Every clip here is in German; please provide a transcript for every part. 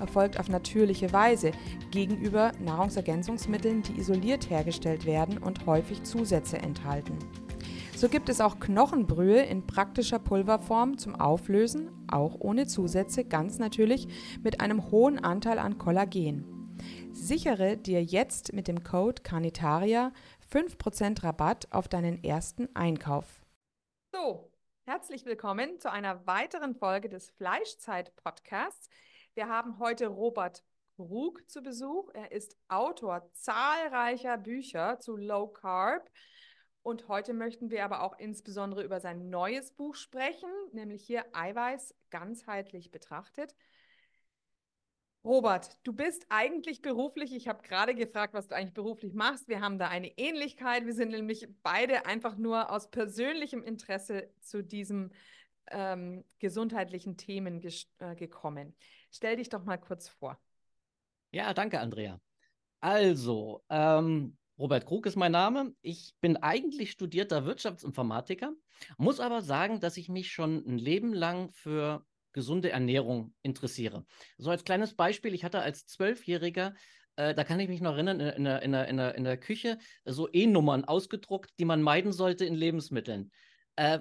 erfolgt auf natürliche Weise gegenüber Nahrungsergänzungsmitteln, die isoliert hergestellt werden und häufig Zusätze enthalten. So gibt es auch Knochenbrühe in praktischer Pulverform zum Auflösen, auch ohne Zusätze, ganz natürlich mit einem hohen Anteil an Kollagen. Sichere dir jetzt mit dem Code Carnitaria 5% Rabatt auf deinen ersten Einkauf. So, herzlich willkommen zu einer weiteren Folge des Fleischzeit-Podcasts. Wir haben heute Robert Krug zu Besuch. Er ist Autor zahlreicher Bücher zu Low Carb und heute möchten wir aber auch insbesondere über sein neues Buch sprechen, nämlich hier Eiweiß ganzheitlich betrachtet. Robert, du bist eigentlich beruflich, ich habe gerade gefragt, was du eigentlich beruflich machst. Wir haben da eine Ähnlichkeit. Wir sind nämlich beide einfach nur aus persönlichem Interesse zu diesem ähm, gesundheitlichen Themen äh, gekommen. Stell dich doch mal kurz vor. Ja, danke, Andrea. Also, ähm, Robert Krug ist mein Name. Ich bin eigentlich studierter Wirtschaftsinformatiker, muss aber sagen, dass ich mich schon ein Leben lang für gesunde Ernährung interessiere. So als kleines Beispiel, ich hatte als Zwölfjähriger äh, da kann ich mich noch erinnern, in, in, in, in, in der Küche so E-Nummern ausgedruckt, die man meiden sollte in Lebensmitteln. Äh,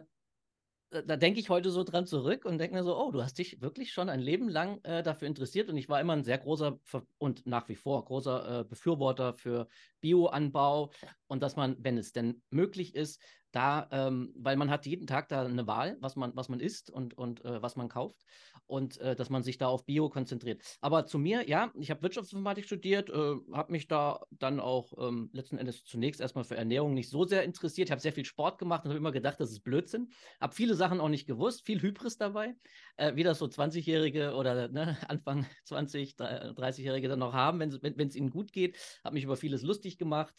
da denke ich heute so dran zurück und denke mir so, oh, du hast dich wirklich schon ein Leben lang äh, dafür interessiert und ich war immer ein sehr großer und nach wie vor großer äh, Befürworter für Bioanbau und dass man, wenn es denn möglich ist, da, ähm, weil man hat jeden Tag da eine Wahl, was man, was man isst und, und äh, was man kauft und äh, dass man sich da auf Bio konzentriert. Aber zu mir, ja, ich habe Wirtschaftsinformatik studiert, äh, habe mich da dann auch ähm, letzten Endes zunächst erstmal für Ernährung nicht so sehr interessiert. Ich habe sehr viel Sport gemacht und habe immer gedacht, das ist Blödsinn. Habe viele Sachen auch nicht gewusst, viel Hybris dabei, äh, wie das so 20-Jährige oder ne, Anfang 20, 30-Jährige dann noch haben, wenn es ihnen gut geht. Habe mich über vieles lustig gemacht.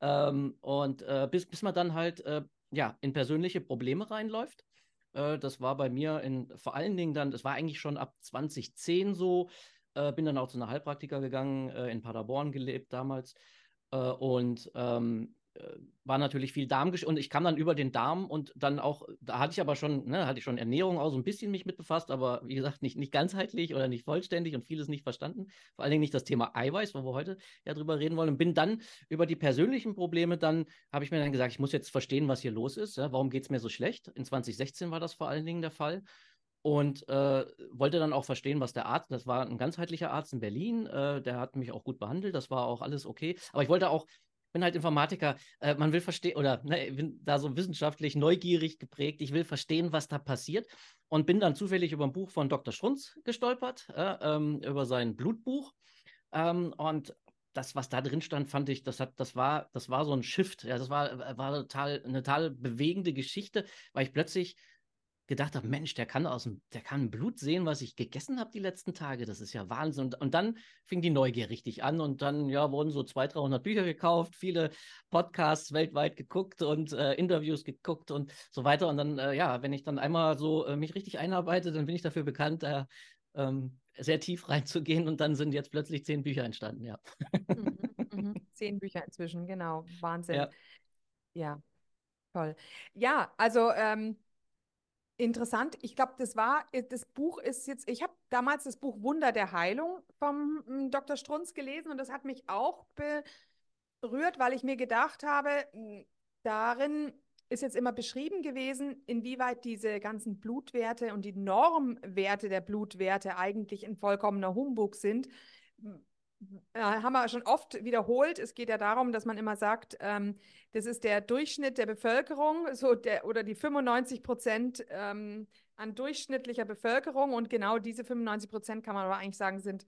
Ähm, und äh, bis, bis man dann halt äh, ja, in persönliche Probleme reinläuft. Äh, das war bei mir in, vor allen Dingen dann, das war eigentlich schon ab 2010 so. Äh, bin dann auch zu einer Heilpraktiker gegangen, äh, in Paderborn gelebt damals. Äh, und ähm, äh, war natürlich viel Darmgesch und ich kam dann über den Darm und dann auch, da hatte ich aber schon, ne, hatte ich schon Ernährung auch so ein bisschen mich mit befasst, aber wie gesagt, nicht, nicht ganzheitlich oder nicht vollständig und vieles nicht verstanden. Vor allen Dingen nicht das Thema Eiweiß, wo wir heute ja drüber reden wollen. Und bin dann über die persönlichen Probleme, dann habe ich mir dann gesagt, ich muss jetzt verstehen, was hier los ist. Ja, warum geht es mir so schlecht? In 2016 war das vor allen Dingen der Fall und äh, wollte dann auch verstehen, was der Arzt, das war ein ganzheitlicher Arzt in Berlin, äh, der hat mich auch gut behandelt, das war auch alles okay. Aber ich wollte auch bin halt Informatiker. Äh, man will verstehen, oder ne, bin da so wissenschaftlich neugierig geprägt. Ich will verstehen, was da passiert. Und bin dann zufällig über ein Buch von Dr. Schrunz gestolpert, äh, ähm, über sein Blutbuch. Ähm, und das, was da drin stand, fand ich, das hat, das war, das war so ein Shift. Ja, das war, war total, eine total bewegende Geschichte, weil ich plötzlich gedacht habe, Mensch, der kann aus dem, der kann Blut sehen, was ich gegessen habe die letzten Tage. Das ist ja Wahnsinn. Und, und dann fing die Neugier richtig an und dann ja wurden so 200, 300 Bücher gekauft, viele Podcasts weltweit geguckt und äh, Interviews geguckt und so weiter. Und dann äh, ja, wenn ich dann einmal so äh, mich richtig einarbeite, dann bin ich dafür bekannt, da ähm, sehr tief reinzugehen und dann sind jetzt plötzlich zehn Bücher entstanden. Ja. Mhm, mhm. Zehn Bücher inzwischen, genau, Wahnsinn. Ja, ja. toll. Ja, also ähm, Interessant. Ich glaube, das war, äh, das Buch ist jetzt, ich habe damals das Buch Wunder der Heilung vom hm, Dr. Strunz gelesen und das hat mich auch berührt, weil ich mir gedacht habe, hm, darin ist jetzt immer beschrieben gewesen, inwieweit diese ganzen Blutwerte und die Normwerte der Blutwerte eigentlich ein vollkommener Humbug sind, äh, haben wir schon oft wiederholt. Es geht ja darum, dass man immer sagt, ähm, das ist der Durchschnitt der Bevölkerung, so der oder die 95 Prozent ähm, an durchschnittlicher Bevölkerung. Und genau diese 95 Prozent kann man aber eigentlich sagen, sind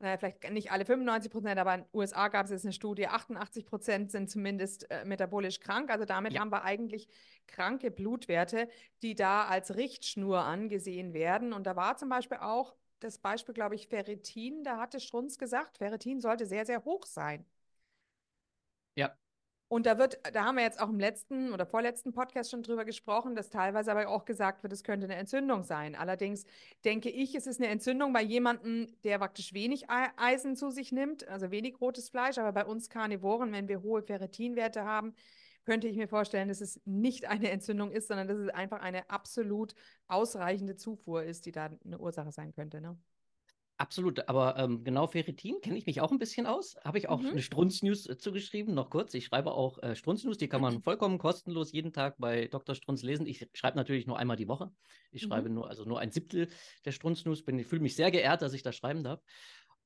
naja, vielleicht nicht alle 95 Prozent, aber in den USA gab es jetzt eine Studie, 88 Prozent sind zumindest äh, metabolisch krank. Also damit ja. haben wir eigentlich kranke Blutwerte, die da als Richtschnur angesehen werden. Und da war zum Beispiel auch das Beispiel, glaube ich, Ferritin. Da hatte Strunz gesagt, Ferritin sollte sehr, sehr hoch sein. Ja, und da wird, da haben wir jetzt auch im letzten oder vorletzten Podcast schon drüber gesprochen, dass teilweise aber auch gesagt wird, es könnte eine Entzündung sein. Allerdings denke ich, es ist eine Entzündung bei jemandem, der praktisch wenig Eisen zu sich nimmt, also wenig rotes Fleisch. Aber bei uns Karnivoren, wenn wir hohe Ferritinwerte haben, könnte ich mir vorstellen, dass es nicht eine Entzündung ist, sondern dass es einfach eine absolut ausreichende Zufuhr ist, die da eine Ursache sein könnte. Ne? Absolut, aber ähm, genau Ferritin kenne ich mich auch ein bisschen aus. Habe ich auch mhm. eine Strunz-News äh, zugeschrieben, noch kurz. Ich schreibe auch äh, Strunz-News, die kann man vollkommen kostenlos jeden Tag bei Dr. Strunz lesen. Ich schreibe natürlich nur einmal die Woche. Ich mhm. schreibe nur, also nur ein Siebtel der Strunz-News. Ich fühle mich sehr geehrt, dass ich das schreiben darf.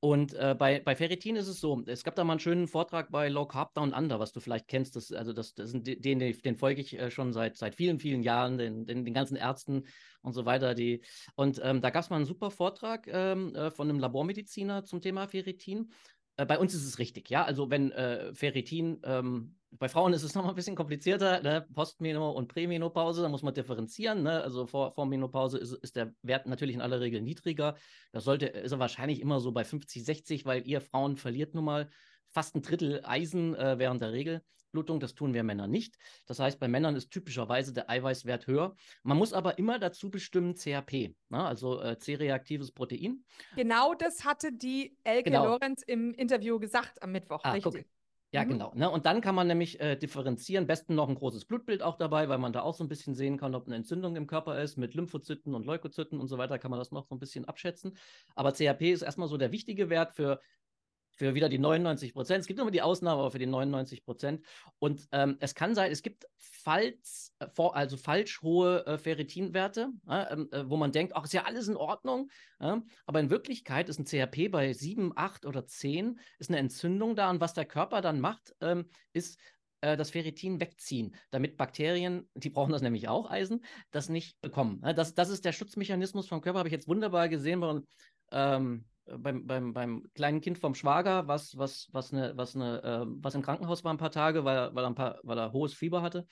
Und äh, bei, bei Ferritin ist es so, es gab da mal einen schönen Vortrag bei Low Carb Down Under, was du vielleicht kennst. Das, also das, das den, den, den folge ich äh, schon seit, seit vielen, vielen Jahren, den, den, den ganzen Ärzten und so weiter. Die, und ähm, da gab es mal einen super Vortrag ähm, äh, von einem Labormediziner zum Thema Ferritin. Äh, bei uns ist es richtig, ja. Also wenn Ferritin, ähm, bei Frauen ist es nochmal ein bisschen komplizierter, ne? Postmeno und Prämenopause, da muss man differenzieren. Ne? Also vor, vor Menopause ist, ist der Wert natürlich in aller Regel niedriger. Das sollte, ist er wahrscheinlich immer so bei 50, 60, weil ihr Frauen verliert nun mal fast ein Drittel Eisen äh, während der Regelblutung. Das tun wir Männer nicht. Das heißt, bei Männern ist typischerweise der Eiweißwert höher. Man muss aber immer dazu bestimmen CRP, ne? also äh, C-reaktives Protein. Genau das hatte die Elke genau. Lorenz im Interview gesagt am Mittwoch, ah, richtig? Guck. Ja, mhm. genau. Ne? Und dann kann man nämlich äh, differenzieren, besten noch ein großes Blutbild auch dabei, weil man da auch so ein bisschen sehen kann, ob eine Entzündung im Körper ist, mit Lymphozyten und Leukozyten und so weiter, kann man das noch so ein bisschen abschätzen. Aber CRP ist erstmal so der wichtige Wert für für wieder die 99 Prozent. Es gibt immer die Ausnahme, aber für die 99 Prozent. Und ähm, es kann sein, es gibt falls, äh, also falsch hohe äh, Ferritinwerte, ähm, äh, wo man denkt, ach, ist ja alles in Ordnung. Äh, aber in Wirklichkeit ist ein CRP bei 7, 8 oder 10, ist eine Entzündung da. Und was der Körper dann macht, ähm, ist äh, das Ferritin wegziehen, damit Bakterien, die brauchen das nämlich auch, Eisen, das nicht bekommen. Das, das ist der Schutzmechanismus vom Körper, habe ich jetzt wunderbar gesehen bei ähm, beim, beim, beim kleinen Kind vom Schwager, was, was, was, eine, was, eine, äh, was im Krankenhaus war ein paar Tage, weil, weil, er, ein paar, weil er hohes Fieber hatte.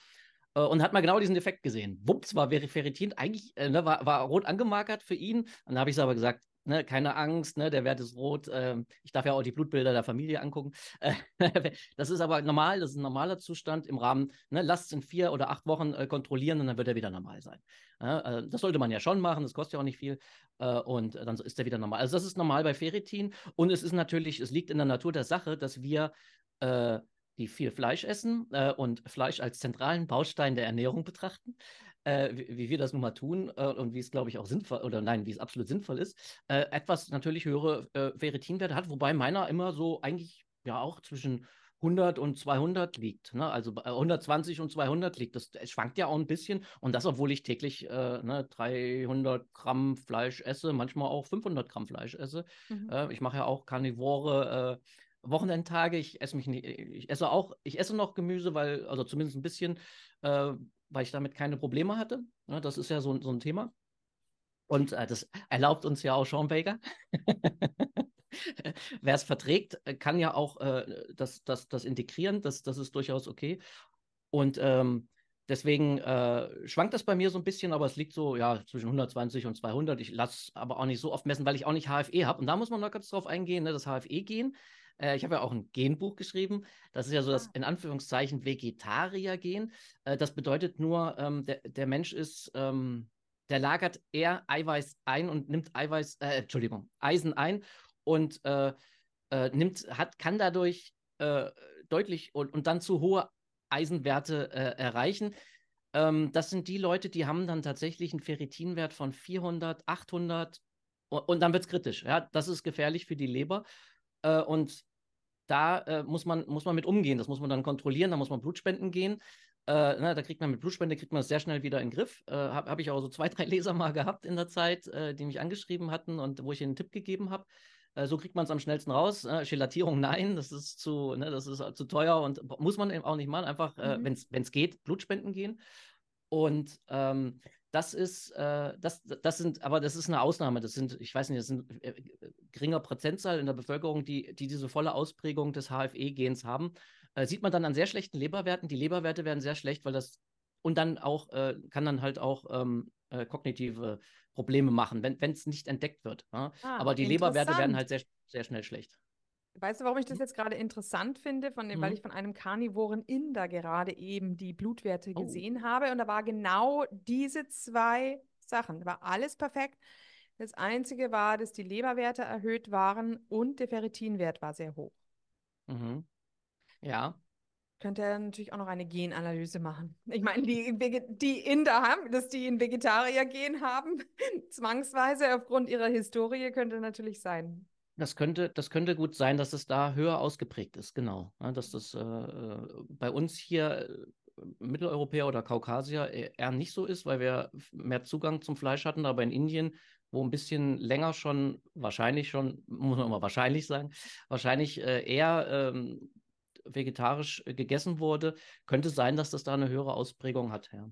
Äh, und hat mal genau diesen Effekt gesehen. Wups, war Ferritin eigentlich, äh, ne, war, war rot angemarkert für ihn. Und dann habe ich es aber gesagt, ne, keine Angst, ne, der Wert ist rot. Äh, ich darf ja auch die Blutbilder der Familie angucken. Äh, das ist aber normal, das ist ein normaler Zustand im Rahmen. Ne, lasst es in vier oder acht Wochen äh, kontrollieren und dann wird er wieder normal sein. Äh, das sollte man ja schon machen, das kostet ja auch nicht viel. Äh, und dann ist er wieder normal. Also das ist normal bei Ferritin. Und es ist natürlich, es liegt in der Natur der Sache, dass wir äh, die viel Fleisch essen äh, und Fleisch als zentralen Baustein der Ernährung betrachten äh, wie, wie, wir das nun mal tun äh, und wie es, glaube ich, auch sinnvoll oder nein, wie es absolut sinnvoll ist, äh, etwas natürlich höhere äh, Ferritinwerte hat, wobei meiner immer so eigentlich ja auch zwischen 100 und 200 liegt. Ne? Also 120 und 200 liegt. Das, das, schwankt ja auch ein bisschen. Und das, obwohl ich täglich äh, ne, 300 Gramm Fleisch esse, manchmal auch 500 Gramm Fleisch esse. Mhm. Äh, ich mache ja auch Karnivore. Äh, Wochenendtage, ich esse mich nicht, ich esse auch, ich esse noch Gemüse, weil, also zumindest ein bisschen, äh, weil ich damit keine Probleme hatte. Ja, das ist ja so, so ein Thema. Und äh, das erlaubt uns ja auch Sean Baker. Wer es verträgt, kann ja auch äh, das, das, das integrieren. Das, das ist durchaus okay. Und ähm, deswegen äh, schwankt das bei mir so ein bisschen, aber es liegt so ja zwischen 120 und 200. Ich lasse aber auch nicht so oft messen, weil ich auch nicht HFE habe. Und da muss man noch ganz drauf eingehen. Ne? Das HFE-Gen äh, ich habe ja auch ein Genbuch geschrieben. Das ist ja so das ah. in Anführungszeichen Vegetarier-Gen. Äh, das bedeutet nur, ähm, der, der Mensch ist, ähm, der lagert eher Eiweiß ein und nimmt Eiweiß, äh, Entschuldigung, Eisen ein und äh, äh, nimmt, hat, kann dadurch äh, deutlich und, und dann zu hohe Eisenwerte erreichen. Ähm, das sind die Leute, die haben dann tatsächlich einen Ferritinwert von 400, 800 und, und dann wird es kritisch. Ja, das ist gefährlich für die Leber. Äh, und da äh, muss, man, muss man mit umgehen. Das muss man dann kontrollieren, da muss man Blutspenden gehen. Äh, na, da kriegt man mit Blutspende kriegt man das sehr schnell wieder in den Griff. Äh, Habe hab ich auch so zwei, drei Leser mal gehabt in der Zeit, äh, die mich angeschrieben hatten und wo ich ihnen einen Tipp gegeben habe. Äh, so kriegt man es am schnellsten raus. Äh, Gelatierung, nein, das ist zu, ne, das ist zu teuer und muss man eben auch nicht machen. Einfach, äh, mhm. wenn es geht, Blutspenden gehen. Und ähm, das ist, äh, das, das sind, aber das ist eine Ausnahme. Das sind, ich weiß nicht, das sind äh, geringer Prozentzahl in der Bevölkerung, die, die diese volle Ausprägung des HFE-Gens haben. Äh, sieht man dann an sehr schlechten Leberwerten. Die Leberwerte werden sehr schlecht, weil das und dann auch, äh, kann dann halt auch ähm, äh, kognitive Probleme machen, wenn es nicht entdeckt wird. Ja? Ah, aber die Leberwerte werden halt sehr, sehr schnell schlecht. Weißt du, warum ich das jetzt gerade interessant finde? Von dem, mhm. Weil ich von einem karnivoren Inder gerade eben die Blutwerte oh. gesehen habe. Und da war genau diese zwei Sachen. Da war alles perfekt. Das Einzige war, dass die Leberwerte erhöht waren und der Ferritinwert war sehr hoch. Mhm. Ja. Könnte er natürlich auch noch eine Genanalyse machen. Ich meine, die, die Inder haben, dass die ein Vegetarier-Gen haben, zwangsweise aufgrund ihrer Historie, könnte natürlich sein. Das könnte, das könnte gut sein, dass es da höher ausgeprägt ist, genau. Ja, dass das äh, äh bei uns hier äh, Mitteleuropäer oder Kaukasier e-, eher nicht so ist, weil wir mehr Zugang zum Fleisch hatten, aber in Indien, wo ein bisschen länger schon, wahrscheinlich schon, muss man mal wahrscheinlich sagen, wahrscheinlich äh, eher ähm, vegetarisch äh, gegessen wurde, könnte sein, dass das da eine höhere Ausprägung hat, ja.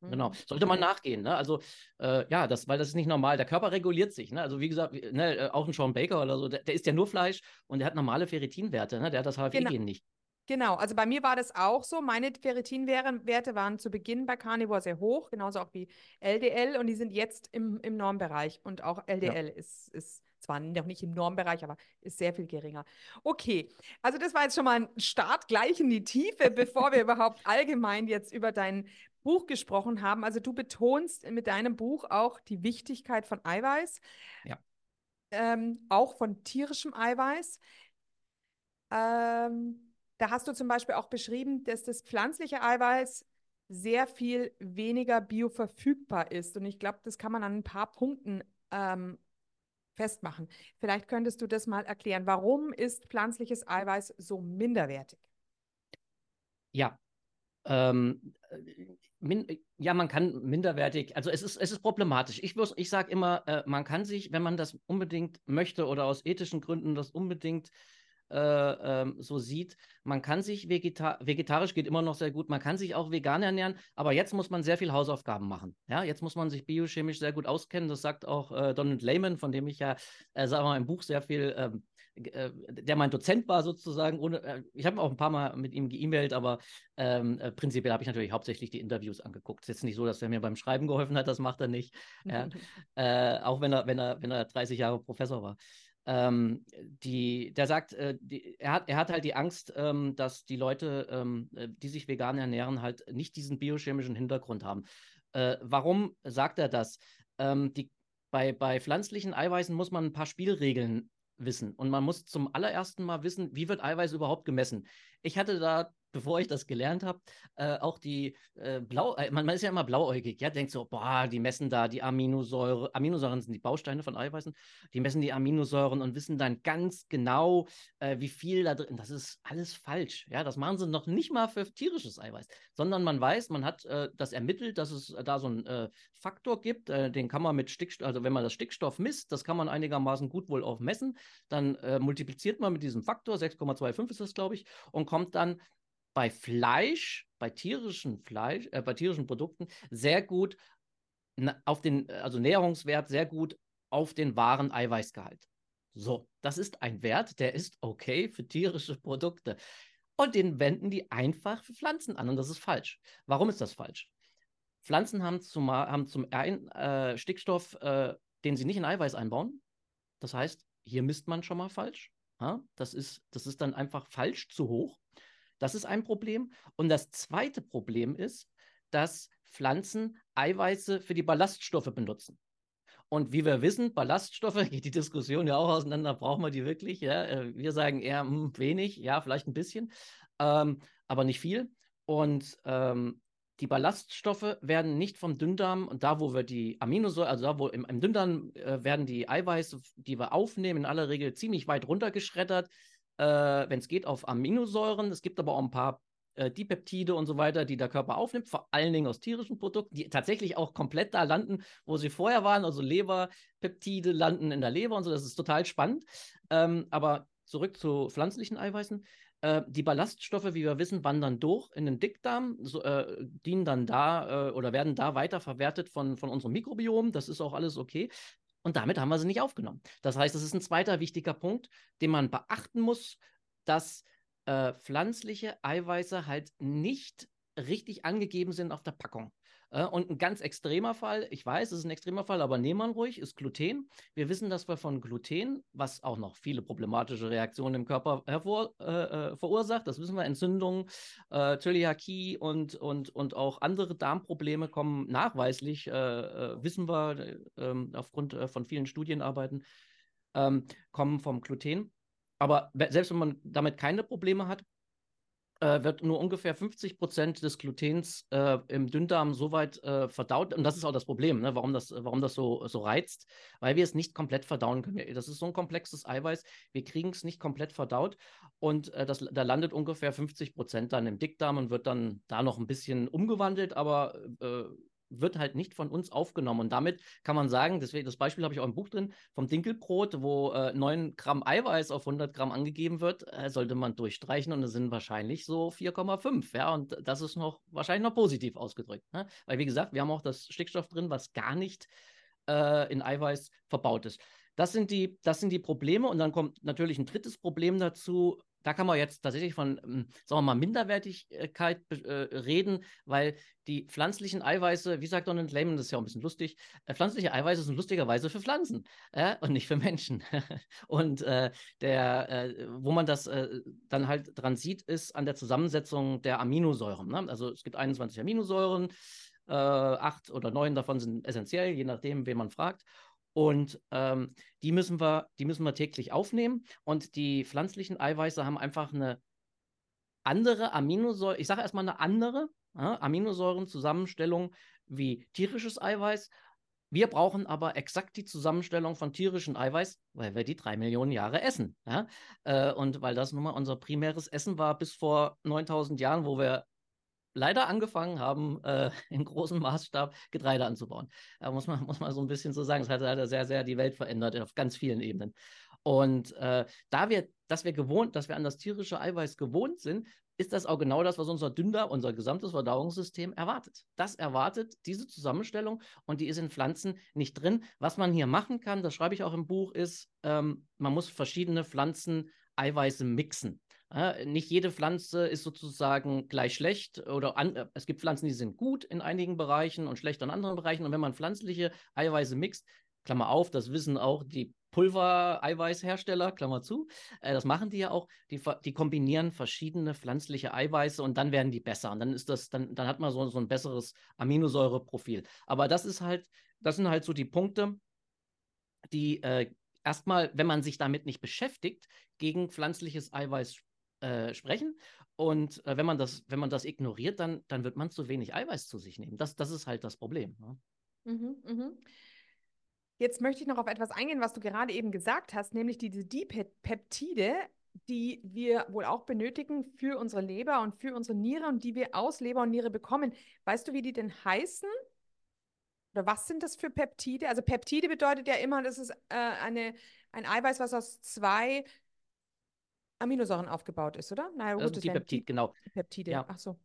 Genau. Mhm. Sollte man nachgehen, ne? Also, äh, ja, das, weil das ist nicht normal. Der Körper reguliert sich, ne? Also, wie gesagt, ne, äh, auch ein Sean Baker oder so, der, der isst ja nur Fleisch und der hat normale Ferritinwerte, ne? Der hat das HFE-Gen genau. nicht. Genau, also bei mir war das auch so. Meine Ferritinwerte waren zu Beginn bei Carnivore sehr hoch, genauso auch wie LDL und die sind jetzt im, im Normbereich und auch LDL ja. ist, ist zwar noch nicht im Normbereich, aber ist sehr viel geringer. Okay, also das war jetzt schon mal ein Start gleich in die Tiefe, bevor wir überhaupt allgemein jetzt über dein Buch gesprochen haben. Also du betonst mit deinem Buch auch die Wichtigkeit von Eiweiß, ja. ähm, auch von tierischem Eiweiß. Ähm, da hast du zum Beispiel auch beschrieben, dass das pflanzliche Eiweiß sehr viel weniger bioverfügbar ist. Und ich glaube, das kann man an ein paar Punkten ähm, festmachen. Vielleicht könntest du das mal erklären. Warum ist pflanzliches Eiweiß so minderwertig? Ja, ähm, min, ja, man kann minderwertig, also es ist, es ist problematisch. Ich, ich sage immer, äh, man kann sich, wenn man das unbedingt möchte oder aus ethischen Gründen das unbedingt äh, ähm, so sieht, man kann sich vegeta vegetarisch geht immer noch sehr gut, man kann sich auch vegan ernähren, aber jetzt muss man sehr viel Hausaufgaben machen. Ja, jetzt muss man sich biochemisch sehr gut auskennen. Das sagt auch äh, Donald Lehman, von dem ich ja, äh, sagen wir mal, im Buch sehr viel ähm, äh, der mein Dozent war sozusagen. Ohne, äh, ich habe auch ein paar Mal mit ihm geemailt, aber ähm, äh, prinzipiell habe ich natürlich hauptsächlich die Interviews angeguckt. Es ist jetzt nicht so, dass er mir beim Schreiben geholfen hat, das macht er nicht. Ja. äh, auch wenn er, wenn, er, wenn er 30 Jahre Professor war. Ähm, die, der sagt, äh, die, er, hat, er hat halt die Angst, ähm, dass die Leute, ähm, äh, die sich vegan ernähren, halt nicht diesen biochemischen Hintergrund haben. Äh, warum sagt er das? Ähm, die, bei, bei pflanzlichen Eiweißen muss man ein paar Spielregeln wissen. Und man muss zum allerersten Mal wissen, wie wird Eiweiß überhaupt gemessen. Ich hatte da bevor ich das gelernt habe, äh, auch die äh, Blau, äh, man, man, ist ja immer blauäugig, ja, denkt so, boah, die messen da die Aminosäure, Aminosäuren sind die Bausteine von Eiweißen, die messen die Aminosäuren und wissen dann ganz genau, äh, wie viel da drin, das ist alles falsch, ja, das machen sie noch nicht mal für tierisches Eiweiß, sondern man weiß, man hat äh, das ermittelt, dass es da so einen äh, Faktor gibt, den kann man mit Stickstoff, also wenn man das Stickstoff misst, das kann man einigermaßen gut wohl auch messen, dann multipliziert man mit diesem Faktor, 6,25 ist das, glaube ich, und kommt dann bei Fleisch, bei tierischen Fleisch, äh, bei tierischen Produkten sehr gut auf den, also Nährungswert sehr gut auf den wahren Eiweißgehalt. So, das ist ein Wert, der ist okay für tierische Produkte. Und den wenden die einfach für Pflanzen an und das ist falsch. Warum ist das falsch? Pflanzen haben zum, haben zum einen äh, Stickstoff, äh, den sie nicht in Eiweiß einbauen. Das heißt, hier misst man schon mal falsch. Ja? Das, ist, das ist dann einfach falsch zu hoch. Das ist ein Problem. Und das zweite Problem ist, dass Pflanzen Eiweiße für die Ballaststoffe benutzen. Und wie wir wissen, Ballaststoffe, geht die Diskussion ja auch auseinander, brauchen wir die wirklich? Ja? Äh, wir sagen eher mh, hm, wenig, ja, vielleicht ein bisschen, ähm, aber nicht viel. Und ähm, die Ballaststoffe werden nicht vom Dünndarm, und da, wo wir die Aminosäuren, also da, wo im, im Dünndarm äh, werden die Eiweiße, die wir aufnehmen, in aller Regel ziemlich weit runtergeschreddert äh, wenn es geht, auf Aminosäuren. Es gibt aber auch ein paar äh, die Peptide und so weiter, die der Körper aufnimmt, vor allen Dingen aus tierischen Produkten, die tatsächlich auch komplett da landen, wo sie vorher waren. Also Leberpeptide landen in der Leber und so. Das ist total spannend. Ähm, aber zurück zu pflanzlichen Eiweißen. Äh, die Ballaststoffe, wie wir wissen, wandern durch in den Dickdarm, so, äh, dienen dann da äh, oder werden da weiterverwertet von, von unserem Mikrobiom. Das ist auch alles okay. Und damit haben wir sie nicht aufgenommen. Das heißt, das ist ein zweiter wichtiger Punkt, den man beachten muss, dass äh, pflanzliche Eiweiße halt nicht richtig angegeben sind auf der Packung. Äh, und ein ganz extremer Fall, ich weiß, es ist ein extremer Fall, aber nehmen wir ruhig, ist Gluten. Wir wissen, dass wir von Gluten, was auch noch viele problematische Reaktionen im Körper hervor, äh, äh verursacht, das wissen wir, Entzündungen, äh, Zöliakie und, und, und auch andere Darmprobleme kommen nachweislich, äh, äh wissen wir ähm, aufgrund von vielen Studienarbeiten, ähm, kommen vom Gluten. Aber selbst wenn man damit keine Probleme hat, äh, wird nur ungefähr 50 Prozent des Glutens äh, im Dünndarm so weit äh, verdaut. Und das ist auch das Problem, ne? warum das, warum das so, so reizt, weil wir es nicht komplett verdauen können. Das ist so ein komplexes Eiweiß, wir kriegen es nicht komplett verdaut. Und äh, das, da landet ungefähr 50 Prozent dann im Dickdarm und wird dann da noch ein bisschen umgewandelt, aber äh, wird halt nicht von uns aufgenommen. Und damit kann man sagen, deswegen, das Beispiel habe ich auch im Buch drin, vom Dinkelbrot, wo äh, 9 Gramm Eiweiß auf 100 Gramm angegeben wird, äh, sollte man durchstreichen und es sind wahrscheinlich so 4,5. Ja, und das ist noch wahrscheinlich noch positiv ausgedrückt. Ne? Weil, wie gesagt, wir haben auch das Stickstoff drin, was gar nicht äh, in Eiweiß verbaut ist. Das sind, die, das sind die Probleme. Und dann kommt natürlich ein drittes Problem dazu, da kann man jetzt tatsächlich von, ähm, sagen wir mal, Minderwertigkeit äh, reden, weil die pflanzlichen Eiweiße, wie sagt Donald Lehman, das ist ja auch ein bisschen lustig, äh, pflanzliche Eiweiße sind lustigerweise für Pflanzen äh, und nicht für Menschen. und äh, der, äh, wo man das äh, dann halt dran sieht, ist an der Zusammensetzung der Aminosäuren. Ne? Also es gibt 21 Aminosäuren, acht oder neun davon sind essentiell, je nachdem, wen man fragt. Und ähm, die, müssen wir, die müssen wir täglich aufnehmen. Und die pflanzlichen Eiweiße haben einfach eine andere Aminosäure, ich sage erstmal eine andere ja, Aminosäurenzusammenstellung wie tierisches Eiweiß. Wir brauchen aber exakt die Zusammenstellung von tierischem Eiweiß, weil wir die drei Millionen Jahre essen. Ja? Äh, und weil das nun mal unser primäres Essen war bis vor 9000 Jahren, wo wir leider angefangen haben, äh, in großem Maßstab Getreide anzubauen. Da muss man, muss man so ein bisschen so sagen. Das hat leider sehr, sehr die Welt verändert auf ganz vielen Ebenen. Und äh, da wir, dass wir gewohnt, dass wir an das tierische Eiweiß gewohnt sind, ist das auch genau das, was unser Dünder, unser gesamtes Verdauungssystem erwartet. Das erwartet diese Zusammenstellung und die ist in Pflanzen nicht drin. Was man hier machen kann, das schreibe ich auch im Buch, ist, ähm, man muss verschiedene Pflanzen Eiweiße mixen. Ja, nicht jede Pflanze ist sozusagen gleich schlecht oder an, äh, es gibt Pflanzen, die sind gut in einigen Bereichen und schlecht in anderen Bereichen. Und wenn man pflanzliche Eiweiße mixt, Klammer auf, das wissen auch die Pulver-Eiweißhersteller, Klammer zu, äh, das machen die ja auch, die, die, kombinieren verschiedene pflanzliche Eiweiße und dann werden die besser. Und dann ist das, dann, dann hat man so, so ein besseres Aminosäureprofil. Aber das ist halt, das sind halt so die Punkte, die äh, erstmal, wenn man sich damit nicht beschäftigt, gegen pflanzliches Eiweiß äh, sprechen. Und äh, wenn, man das, wenn man das ignoriert, dann, dann wird man zu wenig Eiweiß zu sich nehmen. Das, das ist halt das Problem. Ne? Mhm, mh. Jetzt möchte ich noch auf etwas eingehen, was du gerade eben gesagt hast, nämlich diese Dipeptide, die wir wohl auch benötigen für unsere Leber und für unsere Niere und die wir aus Leber und Niere bekommen. Weißt du, wie die denn heißen? Oder was sind das für Peptide? Also Peptide bedeutet ja immer, das ist äh, eine, ein Eiweiß, was aus zwei Aminosäuren aufgebaut ist, oder? Naja, gut, also Dipeptid, genau. Peptide, ja. ach so.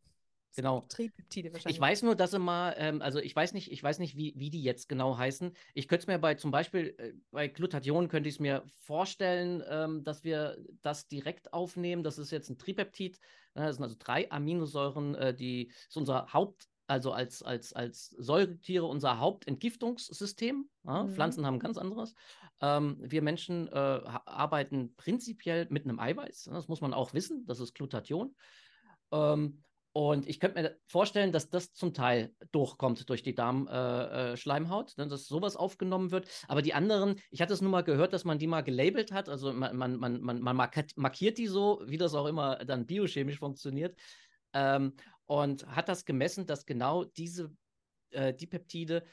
Genau. Tripeptide wahrscheinlich. Ich weiß nur, dass sie mal, ähm, also ich weiß nicht, ich weiß nicht, wie, wie die jetzt genau heißen. Ich könnte es mir bei zum Beispiel äh, bei Glutathion könnte ich es mir vorstellen, ähm, dass wir das direkt aufnehmen. Das ist jetzt ein Tripeptid. Ne? Das sind also drei Aminosäuren, äh, die ist unser Haupt, also als, als, als Säugetiere unser Hauptentgiftungssystem. Ja? Mhm. Pflanzen haben ganz anderes. Ähm, wir Menschen äh, arbeiten prinzipiell mit einem Eiweiß. Das muss man auch wissen. Das ist Glutathion. Ähm, und ich könnte mir vorstellen, dass das zum Teil durchkommt durch die Darmschleimhaut, äh, äh, dass sowas aufgenommen wird. Aber die anderen, ich hatte es nur mal gehört, dass man die mal gelabelt hat. Also man, man, man, man, man markiert die so, wie das auch immer dann biochemisch funktioniert. Ähm, und hat das gemessen, dass genau diese äh, Dipeptide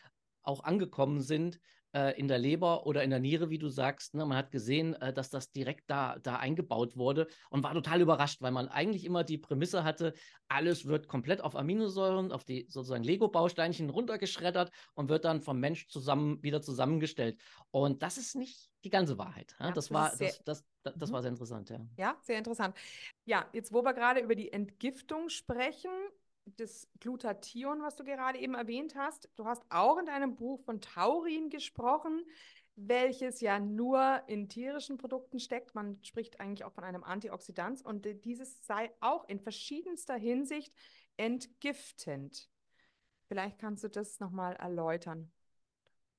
auch angekommen sind äh, in der Leber oder in der Niere, wie du sagst. Ne? Man hat gesehen, äh, dass das direkt da, da eingebaut wurde und war total überrascht, weil man eigentlich immer die Prämisse hatte, alles wird komplett auf Aminosäuren, auf die sozusagen Lego-Bausteinchen runtergeschreddert und wird dann vom Mensch zusammen wieder zusammengestellt. Und das ist nicht die ganze Wahrheit. Ja? Das, war, sehr, das, das, das mhm. war sehr interessant, ja. Ja, sehr interessant. Ja, jetzt wo wir gerade über die Entgiftung sprechen, das Glutathion, was du gerade eben erwähnt hast. Du hast auch in deinem Buch von Taurin gesprochen, welches ja nur in tierischen Produkten steckt. Man spricht eigentlich auch von einem Antioxidant und dieses sei auch in verschiedenster Hinsicht entgiftend. Vielleicht kannst du das nochmal erläutern.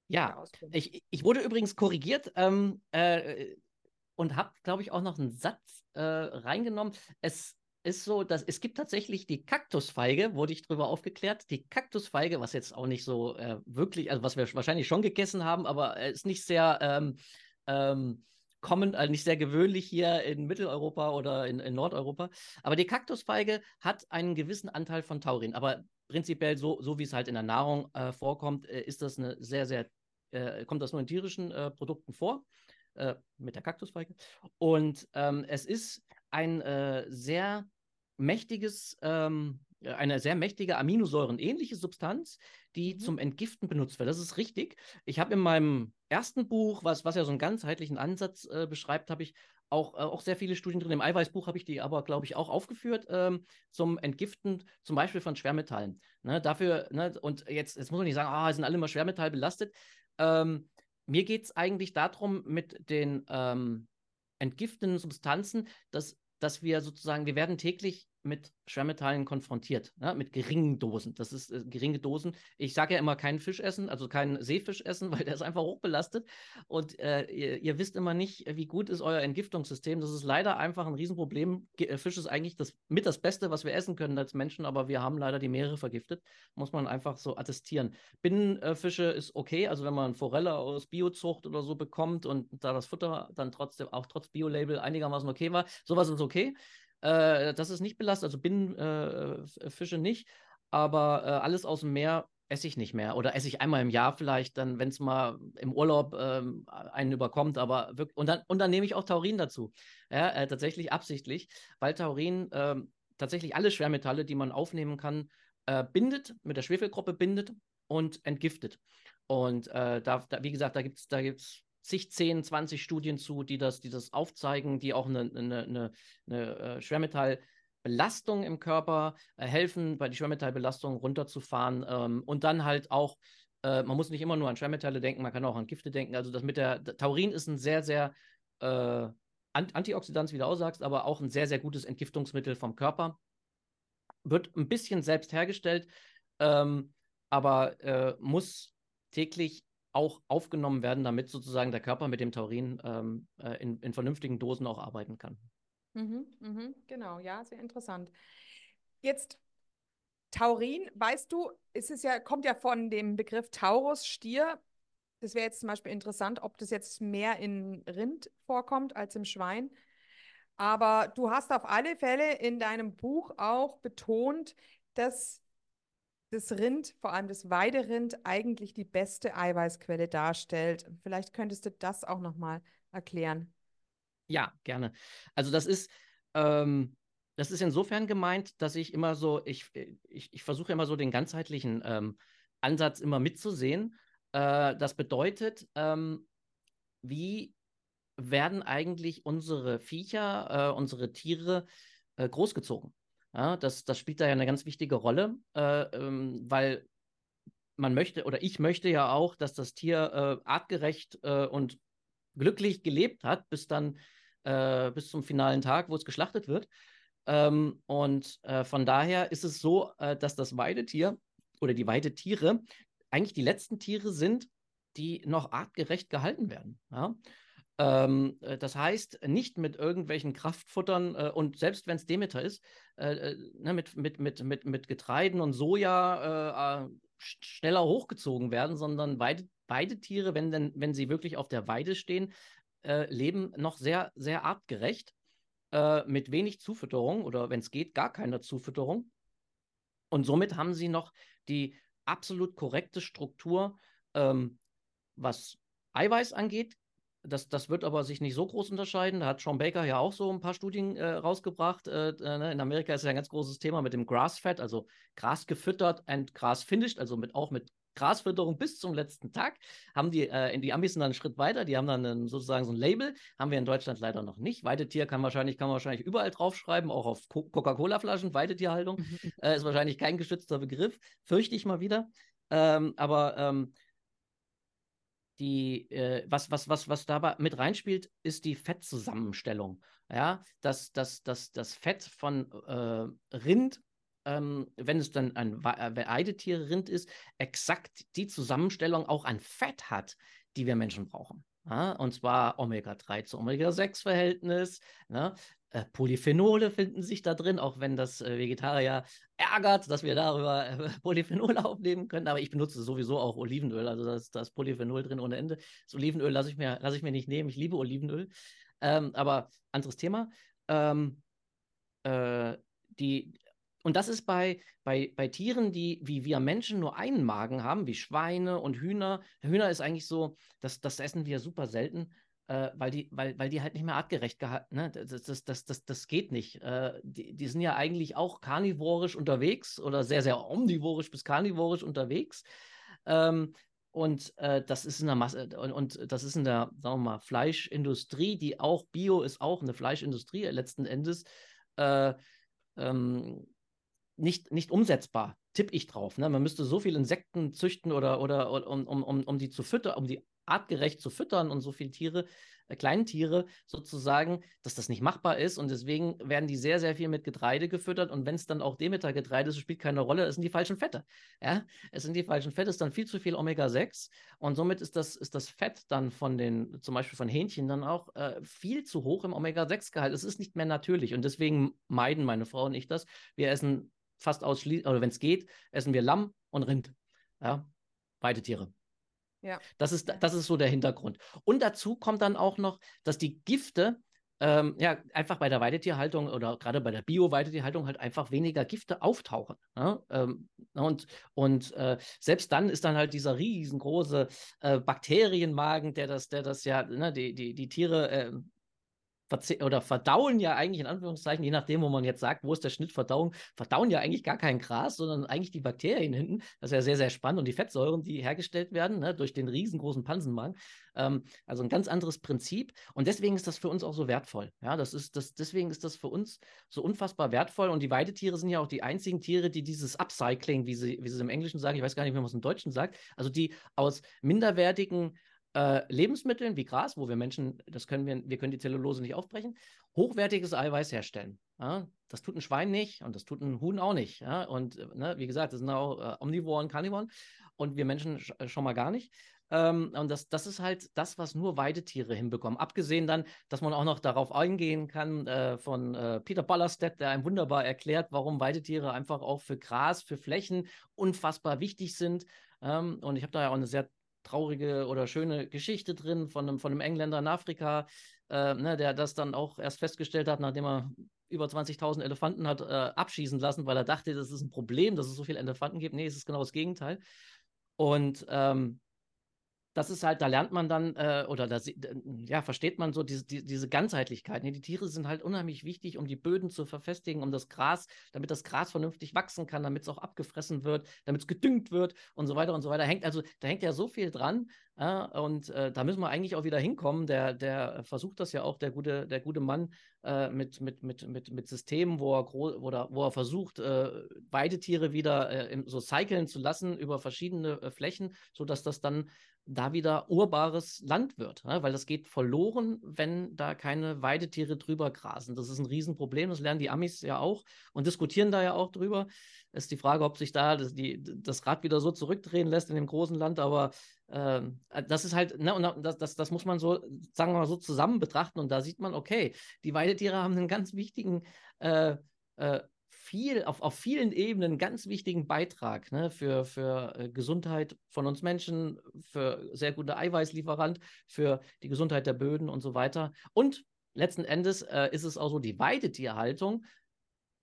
Ja, ich, ich wurde übrigens korrigiert ähm, äh, und habe, glaube ich, auch noch einen Satz äh, reingenommen. Es ist so, dass es gibt tatsächlich die Kaktusfeige, wurde ich darüber aufgeklärt. Die Kaktusfeige, was jetzt auch nicht so äh, wirklich, also was wir wahrscheinlich schon gegessen haben, aber äh, ist nicht sehr ähm, ähm, common, also nicht sehr gewöhnlich hier in Mitteleuropa oder in, in, Nordeuropa. Aber die Kaktusfeige hat einen gewissen Anteil von Taurin. Aber prinzipiell so, so wie es halt in der Nahrung äh, vorkommt, äh, ist das eine sehr, sehr, äh, kommt das nur in tierischen äh, Produkten vor. mit der Kaktusfeige. Und ähm, es ist ein äh, sehr mächtiges, ähm, eine sehr mächtige Aminosäuren-ähnliche Substanz, die mhm. zum Entgiften benutzt wird. Das ist richtig. Ich habe in meinem ersten Buch, was, was ja so einen ganzheitlichen Ansatz äh, beschreibt, habe ich auch, äh, auch sehr viele Studien drin. Im Eiweißbuch habe ich die aber, glaube ich, auch aufgeführt ähm, zum Entgiften, zum Beispiel von Schwermetallen. Ne, dafür, ne, und jetzt, jetzt muss man nicht sagen, ah, sind alle immer Schwermetall belastet. Ähm, mir geht es eigentlich darum, mit den ähm, entgiftenden Substanzen, dass dass wir sozusagen, wir werden täglich mit Schwermetallen konfrontiert, ne? mit geringen Dosen. Das ist äh, geringe Dosen. Ich sage ja immer keinen Fisch essen, also keinen Seefisch essen, weil der ist einfach hochbelastet. Und äh, ihr, ihr, wisst immer nicht, wie gut ist euer Entgiftungssystem. Das ist leider einfach ein Riesenproblem. Äh, Fisch ist eigentlich das, mit das Beste, was wir essen können als Menschen, aber wir haben leider die Meere vergiftet. Muss man einfach so attestieren. Binnenfische ist okay, also wenn man Forelle aus Biozucht oder so bekommt und da das Futter dann trotzdem auch trotz Biolabel einigermaßen okay war, sowas ist okay. Äh, das ist nicht belastet, also Binnenfische äh, nicht, aber äh, alles aus dem Meer esse ich nicht mehr oder esse ich einmal im Jahr vielleicht, dann, wenn es mal im Urlaub ähm, einen überkommt, aber wirklich, und dann, und dann nehme ich auch Taurin dazu. Ja, äh, tatsächlich absichtlich, weil Taurin ähm, tatsächlich alle Schwermetalle, die man aufnehmen kann, äh, bindet, mit der Schwefelgruppe bindet und entgiftet. Und äh, da, da, wie gesagt, da gibt es da gibt's zig, 10, 20 Studien zu, die das, die das aufzeigen, die auch eine, eine, eine, eine äh, Schwermetallbelastung im Körper äh, helfen, bei die Schwermetallbelastung runterzufahren ähm, und dann halt auch, äh, man muss nicht immer nur an Schwermetalle denken, man kann auch an Gifte denken. Also das mit der Taurin ist ein sehr, sehr äh, Antioxidant, wie du auch sagst, aber auch ein sehr, sehr gutes Entgiftungsmittel vom Körper. Wird ein bisschen selbst hergestellt, ähm, aber äh, muss täglich auch aufgenommen werden, damit sozusagen der Körper mit dem Taurin ähm, äh, in, in, vernünftigen Dosen auch arbeiten kann. Mhm, mhm, genau, ja, sehr interessant. Jetzt Taurin, weißt du, ist es ja, kommt ja von dem Begriff Taurus, Stier. Das wäre jetzt zum Beispiel interessant, ob das jetzt mehr in Rind vorkommt als im Schwein. Aber du hast auf alle Fälle in deinem Buch auch betont, dass das Rind, vor allem das Weiderind, eigentlich die beste Eiweißquelle darstellt. Vielleicht könntest du das auch nochmal erklären. Ja, gerne. Also das ist, ähm, das ist insofern gemeint, dass ich immer so, ich, ich, ich versuche immer so den ganzheitlichen ähm, Ansatz immer mitzusehen. Äh, das bedeutet, ähm, wie werden eigentlich unsere Viecher, äh, unsere Tiere äh, großgezogen? Ja, das, das spielt da ja eine ganz wichtige Rolle, äh, ähm, weil man möchte oder ich möchte ja auch, dass das Tier äh, artgerecht äh, und glücklich gelebt hat, bis dann äh, bis zum finalen Tag, wo es geschlachtet wird. Ähm, und äh, von daher ist es so, äh, dass das Weidetier oder die Weidetiere eigentlich die letzten Tiere sind, die noch artgerecht gehalten werden. Ja? Ähm, äh, das heißt, nicht mit irgendwelchen Kraftfuttern äh, und selbst wenn es Demeter ist, äh, äh, ne, mit, mit, mit, mit, mit Getreiden und Soja äh, schneller hochgezogen werden, sondern beide, beide Tiere, wenn, denn, wenn sie wirklich auf der Weide stehen, leben noch sehr, sehr artgerecht, mit wenig Zufütterung oder wenn es geht, gar keiner Zufütterung. Und somit haben sie noch die absolut korrekte Struktur, ähm, was Eiweiß angeht, das, das wird aber sich nicht so groß unterscheiden. Da hat Sean Baker ja auch so ein paar Studien äh, rausgebracht. Äh, äh ne? in Amerika ist ja ein ganz großes Thema mit dem Grass-Fat, also Gras gefüttert und Gras finished, also mit, auch mit Grasfütterung bis zum letzten Tag. Haben die, äh, die Amis sind dann einen Schritt weiter, die haben dann einen, sozusagen so ein Label. Haben wir in Deutschland leider noch nicht. Weidetier kann wahrscheinlich, kann man wahrscheinlich überall draufschreiben, auch auf Co Coca-Cola-Flaschen, Weidetierhaltung. äh, ist wahrscheinlich kein geschützter Begriff, fürchte ich mal wieder. Ähm, aber ähm, die, äh, was, was, was, was dabei mit reinspielt, ist die Fettzusammenstellung. Ja, dass das, das, das Fett von äh, Rind, ähm, wenn es dann ein äh, Weidetierrind ist, exakt die Zusammenstellung auch an Fett hat, die wir Menschen brauchen. Ja, und zwar Omega-3 zu Omega-6-Verhältnis. Ne? Äh, Polyphenole finden sich da drin, auch wenn das äh, Vegetarier ärgert, dass wir darüber äh, Polyphenole aufnehmen können. Aber ich benutze sowieso auch Olivenöl, also da ist, da ist Polyphenol drin ohne Ende. Das Olivenöl lasse ich, mir, lass ich mir nicht nehmen. Ich liebe Olivenöl. Ähm, aber anderes Thema. Ähm, äh, die, und das ist bei, bei, bei Tieren, die wie wir Menschen nur einen Magen haben, wie Schweine und Hühner. Hühner ist eigentlich so, das, das essen wir super selten äh, weil, die, weil, weil die halt nicht mehr artgerecht gehalten, ne? das, das, das, das, das geht nicht. Äh, die, die sind ja eigentlich auch karnivorisch unterwegs oder sehr, sehr omnivorisch bis karnivorisch unterwegs. Ähm, und äh, das ist in der Masse und, und, das ist in der, sagen wir mal, Fleischindustrie, die auch Bio ist auch eine Fleischindustrie letzten Endes äh, ähm, nicht, nicht umsetzbar. Tipp ich drauf. Ne? Man müsste so viele Insekten züchten oder, oder, oder um, um, um die zu füttern, um die artgerecht zu füttern und so viele Tiere, äh, Kleintiere sozusagen, dass das nicht machbar ist. Und deswegen werden die sehr, sehr viel mit Getreide gefüttert. Und wenn es dann auch Demeter-Getreide ist, spielt keine Rolle, es sind die falschen Fette. Ja? Es sind die falschen Fette, es ist dann viel zu viel Omega-6. Und somit ist das, ist das Fett dann von den, zum Beispiel von Hähnchen, dann auch äh, viel zu hoch im Omega-6-Gehalt. Es ist nicht mehr natürlich. Und deswegen meiden meine Frau und ich das. Wir essen fast ausschließlich, oder wenn es geht, essen wir Lamm und Rind. Ja, beide Tiere. Ja. Das ist, das ist so der Hintergrund. Und dazu kommt dann auch noch, dass die Gifte ähm, ja, einfach bei der Weidetierhaltung oder gerade bei der Bio-Weidetierhaltung halt einfach weniger Gifte auftauchen. Ne? Ähm, und und äh, selbst dann ist dann halt dieser riesengroße äh, Bakterienmagen, der das, der das ja, ne, die, die, die Tiere äh, oder verdauen ja eigentlich in Anführungszeichen, je nachdem, wo man jetzt sagt, wo ist der Schnitt Verdauung, verdauen ja eigentlich gar kein Gras, sondern eigentlich die Bakterien hinten. Das ist ja sehr, sehr spannend. Und die Fettsäuren, die hergestellt werden ne, durch den riesengroßen Pansenmagen. Ähm, also ein ganz anderes Prinzip. Und deswegen ist das für uns auch so wertvoll. Ja, das ist, das, deswegen ist das für uns so unfassbar wertvoll. Und die Weidetiere sind ja auch die einzigen Tiere, die dieses Upcycling, wie sie, wie sie es im Englischen sagen, ich weiß gar nicht, wie man es im Deutschen sagt, also die aus minderwertigen äh, Lebensmitteln wie Gras, wo wir Menschen, das können wir, wir können die Zellulose nicht aufbrechen, hochwertiges Eiweiß herstellen. Ja? Das tut ein Schwein nicht und das tut ein Huhn auch nicht. Ja? Und äh, ne, wie gesagt, das sind auch äh, Omnivoren, Carnivoren und wir Menschen sch äh, schon mal gar nicht. Ähm, und das, das ist halt das, was nur Weidetiere hinbekommen. Abgesehen dann, dass man auch noch darauf eingehen kann äh, von äh, Peter Ballerstedt, der einem wunderbar erklärt, warum Weidetiere einfach auch für Gras, für Flächen unfassbar wichtig sind. Ähm, und ich habe da ja auch eine sehr traurige oder schöne Geschichte drin von einem, von einem Engländer in Afrika, äh, ne, der das dann auch erst festgestellt hat, nachdem er über 20.000 Elefanten hat äh, abschießen lassen, weil er dachte, das ist ein Problem, dass es so viele Elefanten gibt. Nee, es ist genau das Gegenteil. Und ähm, das ist halt, da lernt man dann, äh, oder da ja, versteht man so diese, die, diese Ganzheitlichkeit. Die Tiere sind halt unheimlich wichtig, um die Böden zu verfestigen, um das Gras, damit das Gras vernünftig wachsen kann, damit es auch abgefressen wird, damit es gedüngt wird und so weiter und so weiter. Hängt also, da hängt ja so viel dran. Ja, und äh, da müssen wir eigentlich auch wieder hinkommen. Der, der versucht das ja auch, der gute, der gute Mann, äh, mit, mit, mit, mit, mit Systemen, wo er, wo er, wo er versucht, äh, beide Tiere wieder äh, so cyclen zu lassen über verschiedene äh, Flächen, sodass das dann da wieder urbares Land wird, ja? weil das geht verloren, wenn da keine Weidetiere drüber grasen. Das ist ein Riesenproblem, das lernen die Amis ja auch und diskutieren da ja auch drüber. Ist die Frage, ob sich da das, die, das Rad wieder so zurückdrehen lässt in dem großen Land, aber äh, das ist halt, ne, und das, das, das muss man so, sagen wir mal so, zusammen betrachten und da sieht man, okay, die Weidetiere haben einen ganz wichtigen äh, äh, viel, auf, auf vielen Ebenen ganz wichtigen Beitrag ne, für, für äh, Gesundheit von uns Menschen, für sehr gute Eiweißlieferant, für die Gesundheit der Böden und so weiter. Und letzten Endes äh, ist es auch so, die Weidetierhaltung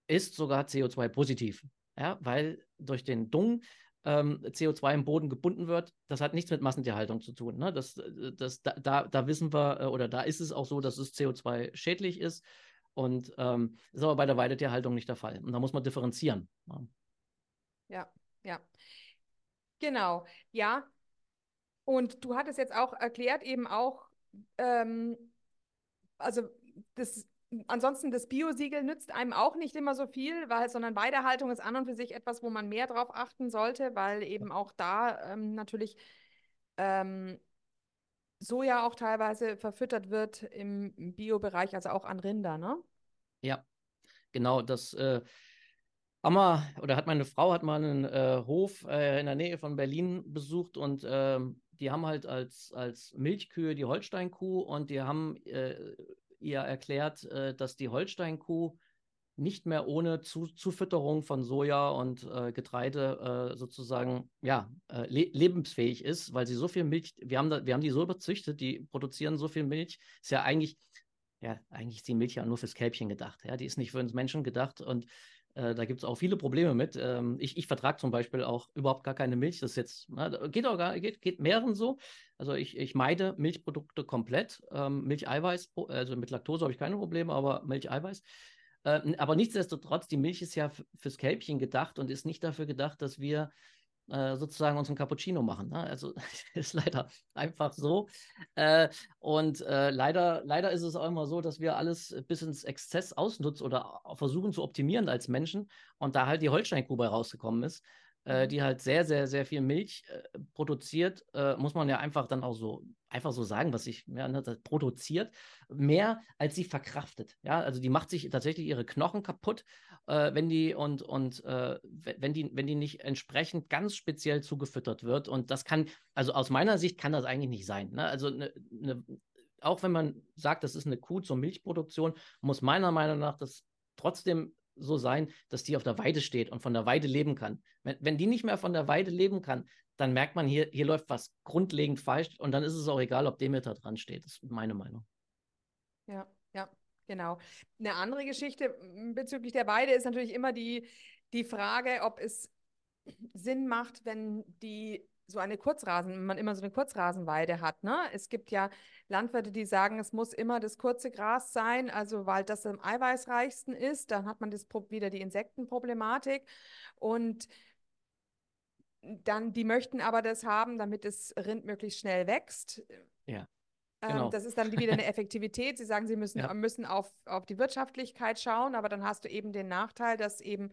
ist sogar CO2-positiv, ja, weil durch den Dung ähm, CO2 im Boden gebunden wird. Das hat nichts mit Massentierhaltung zu tun. Ne? Das, äh, das, da, da, da wissen wir, äh, oder da ist es auch so, dass es CO2 schädlich ist. Und ähm, ist aber bei der Weidetierhaltung nicht der Fall. Und da muss man differenzieren. Ja, ja. Genau, ja. Und du hattest jetzt auch erklärt, eben auch, ähm, also das ansonsten das Biosiegel nützt einem auch nicht immer so viel, weil sondern Weidehaltung ist an und für sich etwas, wo man mehr drauf achten sollte, weil eben auch da ähm, natürlich ähm, Soja auch teilweise verfüttert wird im Biobereich, also auch an Rinder, ne? Ja, genau. Das äh, wir, oder hat meine Frau hat mal einen äh, Hof äh, in der Nähe von Berlin besucht und ähm, die haben halt als, als Milchkühe die Holsteinkuh und die haben äh, ihr erklärt, äh, dass die Holsteinkuh nicht mehr ohne Zu Zufütterung von Soja und äh, Getreide äh, sozusagen ja, äh, le lebensfähig ist, weil sie so viel Milch, wir haben, da, wir haben die so überzüchtet, die produzieren so viel Milch, ist ja eigentlich, ja, eigentlich ist die Milch ja nur fürs Kälbchen gedacht, ja, die ist nicht für uns Menschen gedacht und äh, da gibt es auch viele Probleme mit. Ähm, ich ich vertrage zum Beispiel auch überhaupt gar keine Milch. Das jetzt, na, geht auch gar, geht, geht mehreren so. Also ich, ich meide Milchprodukte komplett. Ähm, Milcheiweiß, also mit Laktose habe ich keine Probleme, aber Milcheiweiß. Äh, aber nichtsdestotrotz, die Milch ist ja fürs Kälbchen gedacht und ist nicht dafür gedacht, dass wir äh, sozusagen unseren Cappuccino machen. Ne? Also ist leider einfach so. Äh, und äh, leider, leider ist es auch immer so, dass wir alles bis ins Exzess ausnutzen oder versuchen zu optimieren als Menschen und da halt die Holsteinkuh rausgekommen ist äh, mhm. die halt sehr, sehr, sehr viel Milch äh, produziert, äh, muss man ja einfach dann auch so, einfach so sagen, was ich, ja, ne, produziert, mehr als sie verkraftet. Ja, also die macht sich tatsächlich ihre Knochen kaputt, äh, wenn die und, und äh, wenn die, wenn die nicht entsprechend ganz speziell zugefüttert wird. Und das kann, also aus meiner Sicht kann das eigentlich nicht sein. Ne? Also ne, ne, auch wenn man sagt, das ist eine Kuh zur Milchproduktion, muss meiner Meinung nach das trotzdem so sein, dass die auf der Weide steht und von der Weide leben kann. Wenn, wenn die nicht mehr von der Weide leben kann, dann merkt man, hier, hier läuft was grundlegend falsch und dann ist es auch egal, ob Demeter dran steht. Das ist meine Meinung. Ja, ja, genau. Eine andere Geschichte bezüglich der Weide ist natürlich immer die, die Frage, ob es Sinn macht, wenn die so eine Kurzrasen, man immer so eine Kurzrasenweide hat. Ne? Es gibt ja Landwirte, die sagen, es muss immer das kurze Gras sein, also weil das am eiweißreichsten ist. Dann hat man das wieder die Insektenproblematik. Und dann, die möchten aber das haben, damit das Rind möglichst schnell wächst. Ja. Ähm, genau. das ist dann wieder eine Effektivität. Sie sagen, sie müssen, ja. müssen auf, auf die Wirtschaftlichkeit schauen, aber dann hast du eben den Nachteil, dass eben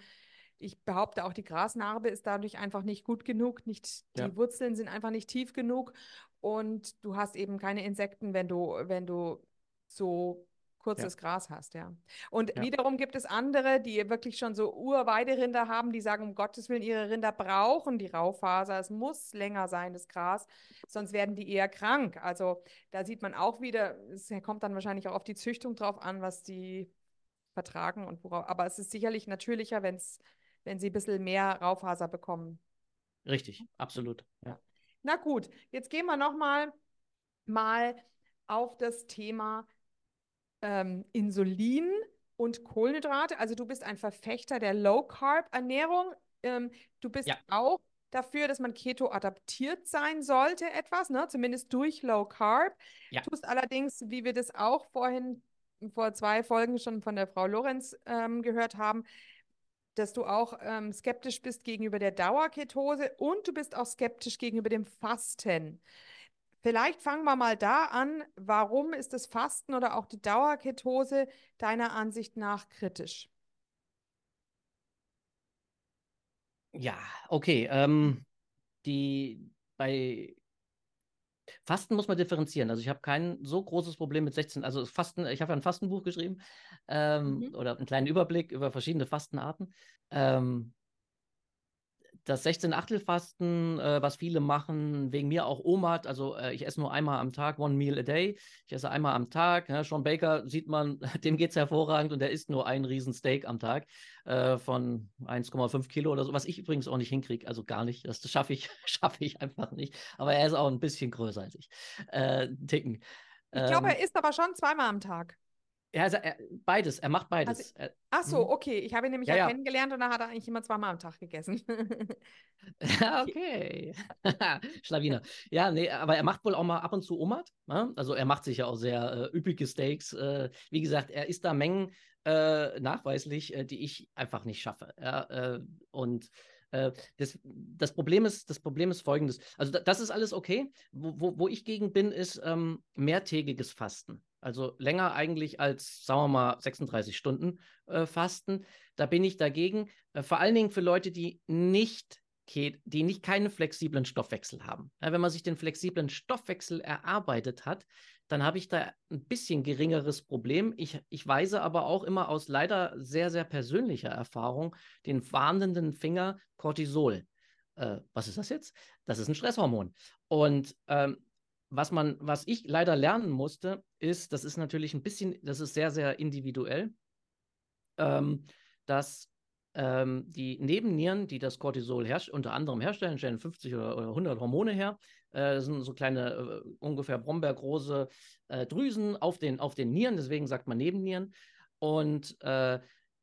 ich behaupte auch, die Grasnarbe ist dadurch einfach nicht gut genug, nicht, die ja. Wurzeln sind einfach nicht tief genug und du hast eben keine Insekten, wenn du, wenn du so kurzes ja. Gras hast, ja. Und ja. wiederum gibt es andere, die wirklich schon so Urweiderinder haben, die sagen, um Gottes Willen, ihre Rinder brauchen die Raufaser, es muss länger sein, das Gras, sonst werden die eher krank. Also da sieht man auch wieder, es kommt dann wahrscheinlich auch auf die Züchtung drauf an, was die vertragen und worauf, aber es ist sicherlich natürlicher, wenn es wenn sie ein bisschen mehr Raufaser bekommen. Richtig, absolut. Ja. Na gut, jetzt gehen wir nochmal mal auf das Thema ähm, Insulin und Kohlenhydrate. Also du bist ein Verfechter der Low-Carb-Ernährung. Ähm, du bist ja. auch dafür, dass man Keto adaptiert sein sollte, etwas, ne? zumindest durch Low Carb. Ja. Tust allerdings, wie wir das auch vorhin vor zwei Folgen schon von der Frau Lorenz ähm, gehört haben, dass du auch ähm, skeptisch bist gegenüber der Dauerketose und du bist auch skeptisch gegenüber dem Fasten. Vielleicht fangen wir mal da an. Warum ist das Fasten oder auch die Dauerketose deiner Ansicht nach kritisch? Ja, okay. Ähm, die bei Fasten muss man differenzieren. Also ich habe kein so großes Problem mit 16. Also Fasten, ich habe ja ein Fastenbuch geschrieben ähm, mhm. oder einen kleinen Überblick über verschiedene Fastenarten. Ähm, das 16-Achtel-Fasten, äh, was viele machen, wegen mir auch OMAD, also äh, ich esse nur einmal am Tag, one meal a day. Ich esse einmal am Tag. Ja, Sean Baker sieht man, dem geht es hervorragend und der isst nur ein Riesensteak am Tag äh, von 1,5 Kilo oder so, was ich übrigens auch nicht hinkriege, also gar nicht. Das, das schaffe ich, schaffe ich einfach nicht. Aber er ist auch ein bisschen größer als ich. Äh, ticken. Ich glaube, er ähm, isst aber schon zweimal am Tag. Also er, beides, er macht beides. Also, ach so, mhm. okay. Ich habe ihn nämlich Ja, ja, kennengelernt und da hat er eigentlich immer zweimal am Tag gegessen. okay. Schlawiner. Ja, nee, aber er macht wohl auch mal ab und zu Omat. Ne? Also er macht sich ja auch sehr äh, üppige Steaks. Äh, wie gesagt, er isst da Mengen äh, nachweislich, äh, die ich einfach nicht schaffe. Ja, äh, und äh, das, das, Problem ist, das Problem ist folgendes. Also da, das ist alles okay. Wo, wo, wo ich gegen bin, ist ähm, mehrtägiges Fasten. Also länger eigentlich als, sagen wir mal, 36 Stunden äh, Fasten. Da bin ich dagegen. Äh, vor allen Dingen für Leute, die nicht die nicht keinen flexiblen Stoffwechsel haben. Ja, wenn man sich den flexiblen Stoffwechsel erarbeitet hat, dann habe ich da ein bisschen geringeres Problem. Ich, ich weise aber auch immer aus leider sehr, sehr persönlicher Erfahrung den warnenden Finger Cortisol. Äh, was ist das jetzt? Das ist ein Stresshormon. Und ähm, was man, was ich leider lernen musste, ist, das ist natürlich ein bisschen, das ist sehr, sehr individuell, ähm, dass ähm, die Nebennieren, die das Cortisol unter anderem herstellen, stellen 50 oder, oder 100 Hormone her. Äh, das sind so kleine, äh, ungefähr brombeergroße äh, Drüsen auf den, auf den Nieren, deswegen sagt man Nebennieren. Und äh,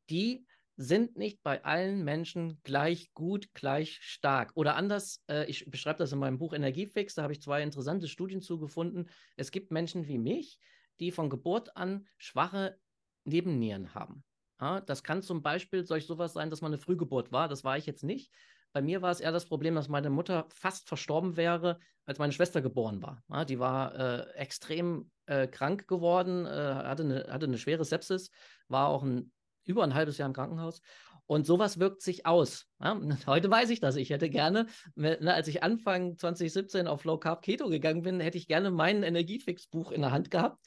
die sind nicht bei allen Menschen gleich gut, gleich stark. Oder anders, äh, ich beschreibe das in meinem Buch Energiefix, da habe ich zwei interessante Studien zugefunden. Es gibt Menschen wie mich, die von Geburt an schwache Nebennieren haben. Ja, das kann zum Beispiel solch sowas sein, dass man eine Frühgeburt war. Das war ich jetzt nicht. Bei mir war es eher das Problem, dass meine Mutter fast verstorben wäre, als meine Schwester geboren war. Ja, die war äh, extrem äh, krank geworden, äh, hatte, eine, hatte eine schwere Sepsis, war auch ein, über ein halbes Jahr im Krankenhaus. Und sowas wirkt sich aus. Ja, heute weiß ich das. Ich hätte gerne, ne, als ich Anfang 2017 auf Low Carb Keto gegangen bin, hätte ich gerne mein Energiefix-Buch in der Hand gehabt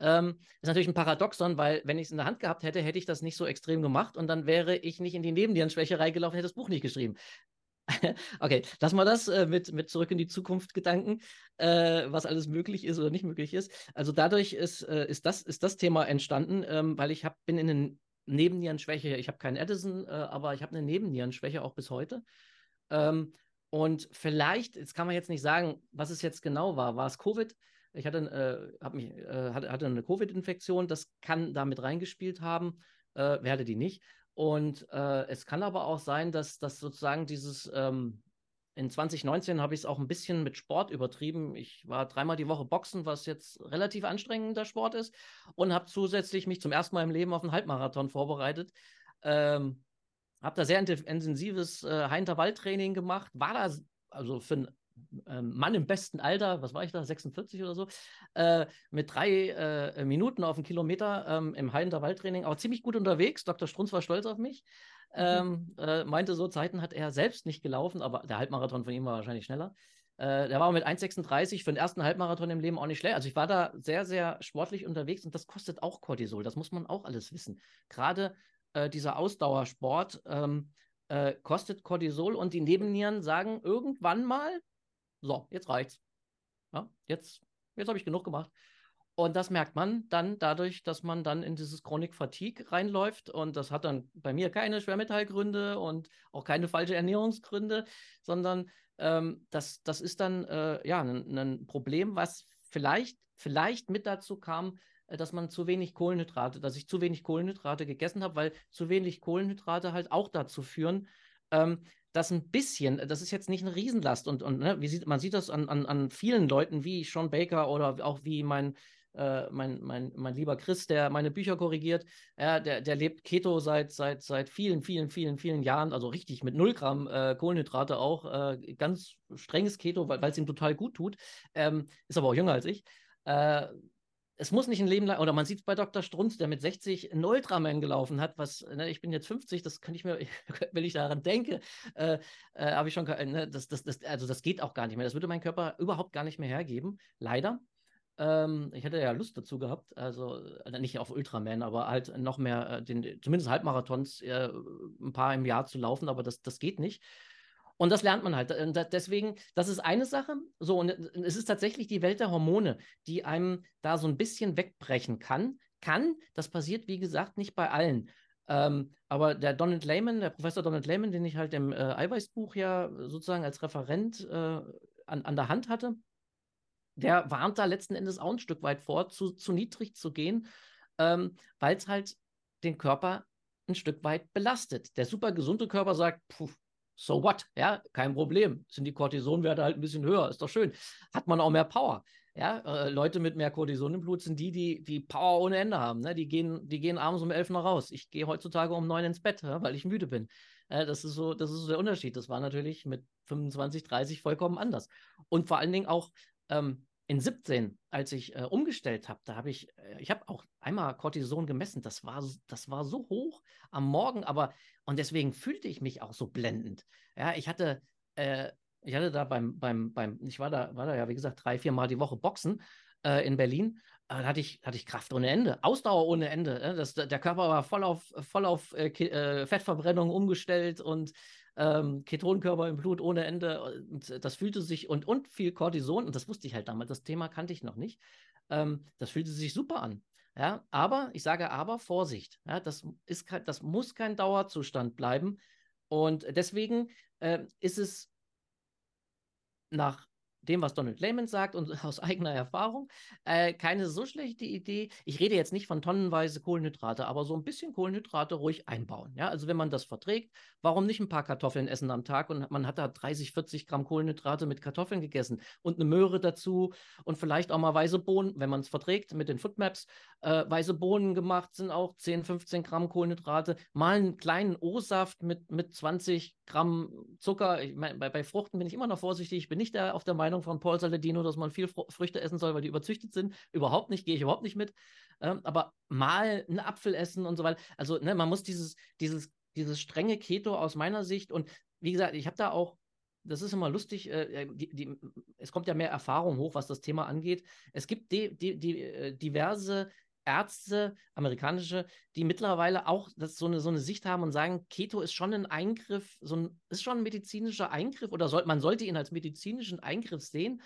ähm, ist natürlich ein Paradoxon, weil wenn ich es in der Hand gehabt hätte, hätte ich das nicht so extrem gemacht und dann wäre ich nicht in die Nebennierenschwäche reingelaufen, hätte das Buch nicht geschrieben. okay, lassen wir das äh, mit, mit zurück in die Zukunft Gedanken, äh, was alles möglich ist oder nicht möglich ist. Also dadurch ist, äh, ist, das, ist das Thema entstanden, ähm, weil ich hab, bin in eine Nebennierenschwäche, ich habe keinen Edison, äh, aber ich habe eine Nebennierenschwäche auch bis heute. Ähm, und vielleicht, jetzt kann man jetzt nicht sagen, was es jetzt genau war. War es Covid? Ich hatte, äh, mich, äh, hatte, eine Covid-Infektion, das kann damit reingespielt haben. Äh, wer hatte die nicht? Und äh, es kann aber auch sein, dass, dass sozusagen dieses, ähm, in 2019 habe ich es auch ein bisschen mit Sport übertrieben. Ich war dreimal die Woche Boxen, was jetzt relativ anstrengender Sport ist, und habe zusätzlich mich zum ersten Mal im Leben auf einen Halbmarathon vorbereitet. Ähm, habe da sehr intensives äh, High-Intervall-Training gemacht, war da also für ein ähm, Mann im besten Alter, was war ich da, 46 oder so, äh, mit drei äh, Minuten auf einen Kilometer ähm, im High-Intervall-Training, auch ziemlich gut unterwegs. Dr. Strunz war stolz auf mich. Mhm. Ähm, äh, meinte, so Zeiten hat er selbst nicht gelaufen, aber der Halbmarathon von ihm war wahrscheinlich schneller. Äh, der war mit 1,36 für den ersten Halbmarathon im Leben auch nicht schlecht. Also ich war da sehr, sehr sportlich unterwegs und das kostet auch Cortisol. Das muss man auch alles wissen. Gerade äh, dieser Ausdauersport ähm, äh, kostet Cortisol und die Nebennieren sagen irgendwann mal, so, jetzt reicht's. Ja, jetzt, jetzt habe ich genug gemacht. Und das merkt man dann dadurch, dass man dann in dieses Chronic Fatigue reinläuft. Und das hat dann bei mir keine Schwermetallgründe und auch keine falsche Ernährungsgründe, sondern ähm, das, das ist dann äh, ja ein, Problem, was vielleicht, vielleicht mit dazu kam, äh, dass man zu wenig Kohlenhydrate, dass ich zu wenig Kohlenhydrate gegessen habe, weil zu wenig Kohlenhydrate halt auch dazu führen, ähm, dass ein bisschen, das ist jetzt nicht eine Riesenlast und, und ne, wie sieht, man sieht das an, an, an vielen Leuten wie Sean Baker oder auch wie mein, äh, mein, mein, mein lieber Chris, der meine Bücher korrigiert, ja, der, der lebt Keto seit, seit, seit vielen, vielen, vielen, vielen Jahren, also richtig mit 0 Gramm äh, Kohlenhydrate auch, äh, ganz strenges Keto, weil es ihm total gut tut, ähm, ist aber auch jünger als ich. Äh, es muss nicht ein Leben lang, oder man sieht es bei Dr. Strunz, der mit 60 ein Ultraman gelaufen hat, was, ne, ich bin jetzt 50, das kann ich mir, wenn ich daran denke, äh, äh, habe ich schon, ne, das, das, das, also das geht auch gar nicht mehr. Das würde mein Körper überhaupt gar nicht mehr hergeben, leider. Ähm, ich hätte ja Lust dazu gehabt, also äh, nicht auf Ultraman, aber halt noch mehr, äh, den, zumindest Halbmarathons, äh, ein paar im Jahr zu laufen, aber das, das geht nicht. Und das lernt man halt. Und deswegen, das ist eine Sache. So, und es ist tatsächlich die Welt der Hormone, die einem da so ein bisschen wegbrechen kann. Kann, das passiert, wie gesagt, nicht bei allen. Ähm, aber der Donald Lehman, der Professor Donald Lehman, den ich halt im äh, Eiweißbuch ja sozusagen als Referent äh, an, an der Hand hatte, der warnt da letzten Endes auch ein Stück weit vor, zu, zu niedrig zu gehen ähm, weil es halt den Körper ein Stück weit belastet. Der super gesunde Körper sagt, puh, so what? Ja, kein Problem. Sind die Cortisonwerte halt ein bisschen höher, ist doch schön. Hat man auch mehr Power. Ja, äh, Leute mit mehr Cortison im Blut sind die, die, die Power ohne Ende haben. Ne? Die, gehen, die gehen abends um elf noch raus. Ich gehe heutzutage um neun ins Bett, ja, weil ich müde bin. Äh, das, ist so, das ist so der Unterschied. Das war natürlich mit 25, 30 vollkommen anders. Und vor allen Dingen auch ähm, in 17, als ich äh, umgestellt habe, da habe ich, äh, ich habe auch einmal Cortison gemessen. Das war, das war so hoch am Morgen, aber und deswegen fühlte ich mich auch so blendend. Ja, ich hatte, äh, ich hatte da beim, beim, beim, ich war da, war da ja, wie gesagt, drei, vier Mal die Woche Boxen äh, in Berlin. Äh, da hatte ich, hatte ich Kraft ohne Ende, Ausdauer ohne Ende. Äh, das, der Körper war voll auf, voll auf äh, Fettverbrennung umgestellt und ähm, Ketonkörper im Blut ohne Ende. Und das fühlte sich und, und viel Cortison, und das wusste ich halt damals, das Thema kannte ich noch nicht. Ähm, das fühlte sich super an. Ja, aber, ich sage aber, Vorsicht. Ja, das, ist, das muss kein Dauerzustand bleiben. Und deswegen äh, ist es nach dem, was Donald Layman sagt und aus eigener Erfahrung, äh, keine so schlechte Idee. Ich rede jetzt nicht von tonnenweise Kohlenhydrate, aber so ein bisschen Kohlenhydrate ruhig einbauen. Ja? Also wenn man das verträgt, warum nicht ein paar Kartoffeln essen am Tag und man hat da 30, 40 Gramm Kohlenhydrate mit Kartoffeln gegessen und eine Möhre dazu und vielleicht auch mal weiße Bohnen, wenn man es verträgt mit den Footmaps, äh, weiße Bohnen gemacht sind auch 10, 15 Gramm Kohlenhydrate, mal einen kleinen O-Saft mit, mit 20 Gramm Zucker. Ich mein, bei, bei Fruchten bin ich immer noch vorsichtig. Ich bin nicht der, auf der Meinung von Paul Saladino, dass man viel Fr Früchte essen soll, weil die überzüchtet sind. Überhaupt nicht, gehe ich überhaupt nicht mit. Ähm, aber mal einen Apfel essen und so weiter. Also ne, man muss dieses, dieses, dieses strenge Keto aus meiner Sicht und wie gesagt, ich habe da auch das ist immer lustig, äh, die, die, es kommt ja mehr Erfahrung hoch, was das Thema angeht. Es gibt die, die, äh, diverse Ärzte, amerikanische, die mittlerweile auch das so, eine, so eine Sicht haben und sagen, Keto ist schon ein Eingriff, so ein, ist schon ein medizinischer Eingriff oder soll, man sollte ihn als medizinischen Eingriff sehen,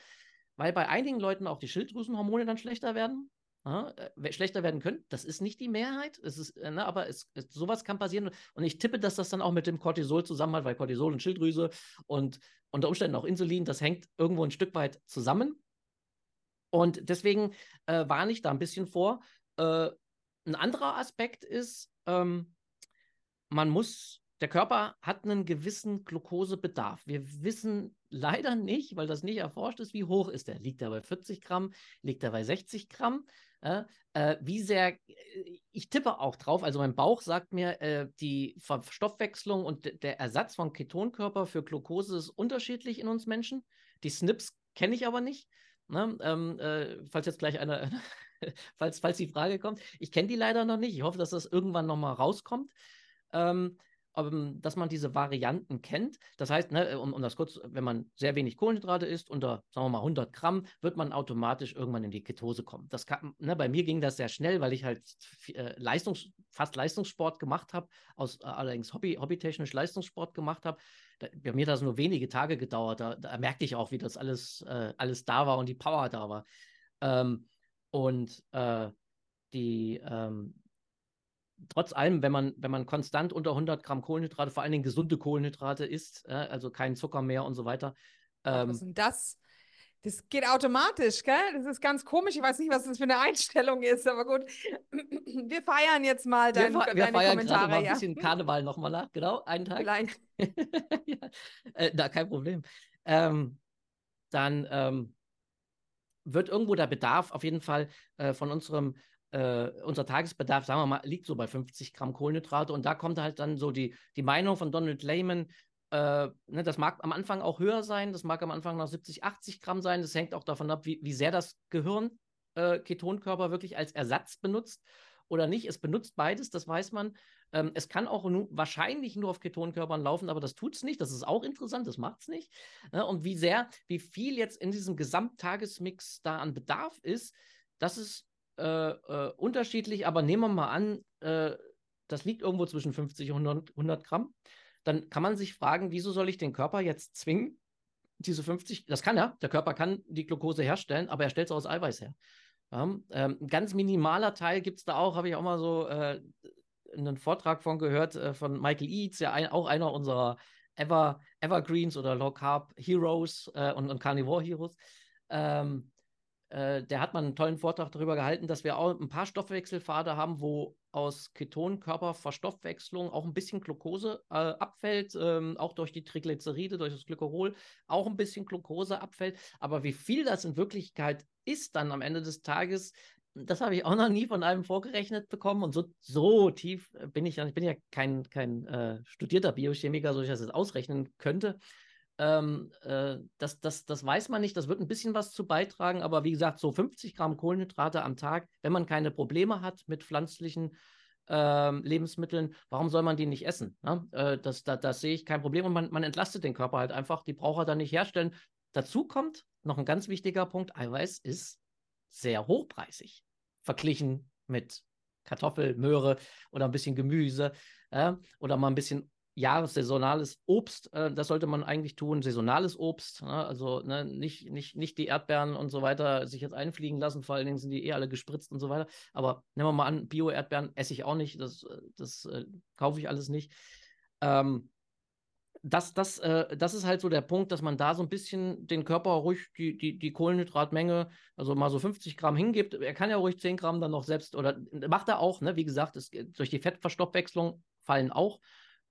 weil bei einigen Leuten auch die Schilddrüsenhormone dann schlechter werden. Ja, äh, schlechter werden können. Das ist nicht die Mehrheit, es ist, äh, ne, aber es, es, sowas kann passieren. Und ich tippe, dass das dann auch mit dem Cortisol zusammenhängt, weil Cortisol und Schilddrüse und unter Umständen auch Insulin, das hängt irgendwo ein Stück weit zusammen. Und deswegen äh, warne ich da ein bisschen vor. Äh, ein anderer Aspekt ist, ähm, man muss, der Körper hat einen gewissen Glukosebedarf. Wir wissen leider nicht, weil das nicht erforscht ist, wie hoch ist der. Liegt er bei 40 Gramm? Liegt er bei 60 Gramm? Äh, äh, wie sehr, ich tippe auch drauf, also mein Bauch sagt mir, äh, die Verstoffwechslung und der Ersatz von Ketonkörper für Glucose ist unterschiedlich in uns Menschen. Die SNPs kenne ich aber nicht. Ne? Ähm, äh, falls jetzt gleich einer falls, falls die Frage kommt. Ich kenne die leider noch nicht. Ich hoffe, dass das irgendwann nochmal rauskommt. Ähm, ähm, dass man diese Varianten kennt. Das heißt, ne, um, um, das kurz, wenn man sehr wenig Kohlenhydrate isst, unter, sagen wir mal, 100 Gramm, wird man automatisch irgendwann in die Ketose kommen. Das kann, ne, bei mir ging das sehr schnell, weil ich halt äh, Leistungs-, fast Leistungssport gemacht habe, aus äh, allerdings Hobby, hobbytechnisch Leistungssport gemacht habe. bei mir hat das nur wenige Tage gedauert. Da, da merkte ich auch, wie das alles, äh, alles da war und die Power da war. Ähm, und äh, die, ähm, trotz allem, wenn man, wenn man konstant unter 100 Gramm Kohlenhydrate, vor allen Dingen gesunde Kohlenhydrate isst, äh, also kein Zucker mehr und so weiter. Ähm, was ist denn das? Das geht automatisch, gell? Das ist ganz komisch. Ich weiß nicht, was das für eine Einstellung ist, aber gut. Wir feiern jetzt mal dein, wir, wir deine feiern Kommentare. Mal ein bisschen Karneval nochmal nach, genau, einen Tag. Vielleicht. ja, äh, da, kein Problem. Ähm, dann, ähm, wird irgendwo der Bedarf auf jeden Fall äh, von unserem äh, unser Tagesbedarf, sagen wir mal, liegt so bei 50 Gramm Kohlenhydrate. Und da kommt halt dann so die, die Meinung von Donald Lehman, äh, ne, das mag am Anfang auch höher sein, das mag am Anfang noch 70, 80 Gramm sein. Das hängt auch davon ab, wie, wie sehr das Gehirn äh, Ketonkörper wirklich als Ersatz benutzt oder nicht. Es benutzt beides, das weiß man. Ähm, es kann auch nu wahrscheinlich nur auf Ketonkörpern laufen, aber das tut es nicht. Das ist auch interessant, das macht es nicht. Ne? Und wie sehr, wie viel jetzt in diesem Gesamttagesmix da an Bedarf ist, das ist äh, äh, unterschiedlich, aber nehmen wir mal an, äh, das liegt irgendwo zwischen 50 und 100, 100 Gramm. Dann kann man sich fragen, wieso soll ich den Körper jetzt zwingen, diese 50, das kann er, der Körper kann die Glucose herstellen, aber er stellt es aus Eiweiß her. Ja, ähm, ein ganz minimaler Teil gibt es da auch, habe ich auch mal so äh, einen Vortrag von gehört, äh, von Michael Eads, ja ein, auch einer unserer Ever, Evergreens oder Low Carb Heroes äh, und, und Carnivore Heroes. Ähm, äh, der hat mal einen tollen Vortrag darüber gehalten, dass wir auch ein paar Stoffwechselpfade haben, wo aus Ketonkörperverstoffwechslung auch ein bisschen Glucose äh, abfällt, ähm, auch durch die Triglyceride, durch das Glycerol auch ein bisschen Glucose abfällt. Aber wie viel das in Wirklichkeit ist dann am Ende des Tages, das habe ich auch noch nie von einem vorgerechnet bekommen. Und so, so tief bin ich ja, ich bin ja kein, kein äh, studierter Biochemiker, so ich das jetzt ausrechnen könnte. Ähm, äh, das, das, das weiß man nicht, das wird ein bisschen was zu beitragen, aber wie gesagt, so 50 Gramm Kohlenhydrate am Tag, wenn man keine Probleme hat mit pflanzlichen äh, Lebensmitteln, warum soll man die nicht essen? Ne? Äh, das, das, das sehe ich kein Problem und man, man entlastet den Körper halt einfach, die braucht er dann nicht herstellen. Dazu kommt noch ein ganz wichtiger Punkt, Eiweiß ist sehr hochpreisig, verglichen mit Kartoffel, Möhre oder ein bisschen Gemüse äh, oder mal ein bisschen jahressaisonales Obst, äh, das sollte man eigentlich tun, saisonales Obst, ne? also ne, nicht, nicht, nicht die Erdbeeren und so weiter sich jetzt einfliegen lassen, vor allen Dingen sind die eh alle gespritzt und so weiter, aber nehmen wir mal an, Bio-Erdbeeren esse ich auch nicht, das, das äh, kaufe ich alles nicht. Ähm, das, das, äh, das ist halt so der Punkt, dass man da so ein bisschen den Körper ruhig die, die, die Kohlenhydratmenge, also mal so 50 Gramm hingibt. Er kann ja ruhig 10 Gramm dann noch selbst, oder macht er auch, ne? wie gesagt, es, durch die Fettverstoffwechslung fallen auch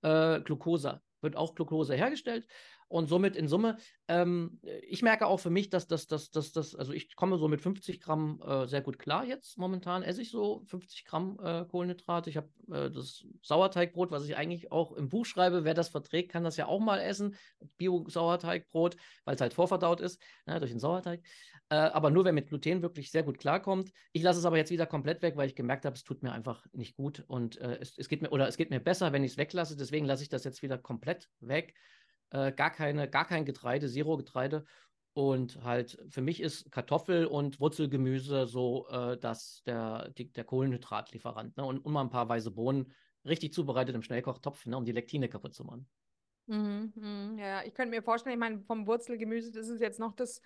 äh, Glucose, wird auch Glucose hergestellt. Und somit in Summe, ähm, ich merke auch für mich, dass das, dass, dass, dass, also ich komme so mit 50 Gramm äh, sehr gut klar jetzt. Momentan esse ich so 50 Gramm äh, Kohlenhydrate. Ich habe äh, das Sauerteigbrot, was ich eigentlich auch im Buch schreibe. Wer das verträgt, kann das ja auch mal essen. Bio-Sauerteigbrot, weil es halt vorverdaut ist, ne, durch den Sauerteig. Äh, aber nur wer mit Gluten wirklich sehr gut klarkommt. Ich lasse es aber jetzt wieder komplett weg, weil ich gemerkt habe, es tut mir einfach nicht gut und äh, es, es geht mir oder es geht mir besser, wenn ich es weglasse. Deswegen lasse ich das jetzt wieder komplett weg. Äh, gar keine, gar kein Getreide, Zero-Getreide. Und halt für mich ist Kartoffel und Wurzelgemüse so äh, dass der, die, der Kohlenhydratlieferant. Ne? Und, und mal ein paar weiße Bohnen richtig zubereitet im Schnellkochtopf, ne? um die Lektine kaputt zu machen. Mhm, mh, ja, ich könnte mir vorstellen, ich meine, vom Wurzelgemüse, das ist jetzt noch das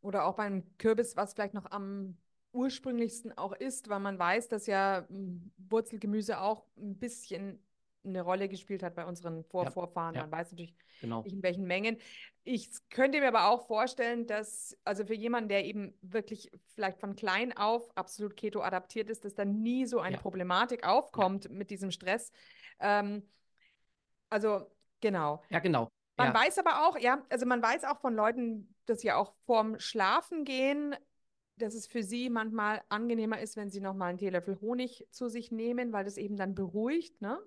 oder auch beim Kürbis, was vielleicht noch am ursprünglichsten auch ist, weil man weiß, dass ja hm, Wurzelgemüse auch ein bisschen eine Rolle gespielt hat bei unseren Vorvorfahren. Ja, ja. Man weiß natürlich genau. nicht in welchen Mengen. Ich könnte mir aber auch vorstellen, dass, also für jemanden, der eben wirklich vielleicht von klein auf absolut Keto adaptiert ist, dass da nie so eine ja. Problematik aufkommt mit diesem Stress. Ähm, also genau. Ja, genau. Man weiß aber auch, ja, also man weiß auch von Leuten, dass sie auch vorm Schlafen gehen, dass es für sie manchmal angenehmer ist, wenn sie nochmal einen Teelöffel Honig zu sich nehmen, weil das eben dann beruhigt, ne?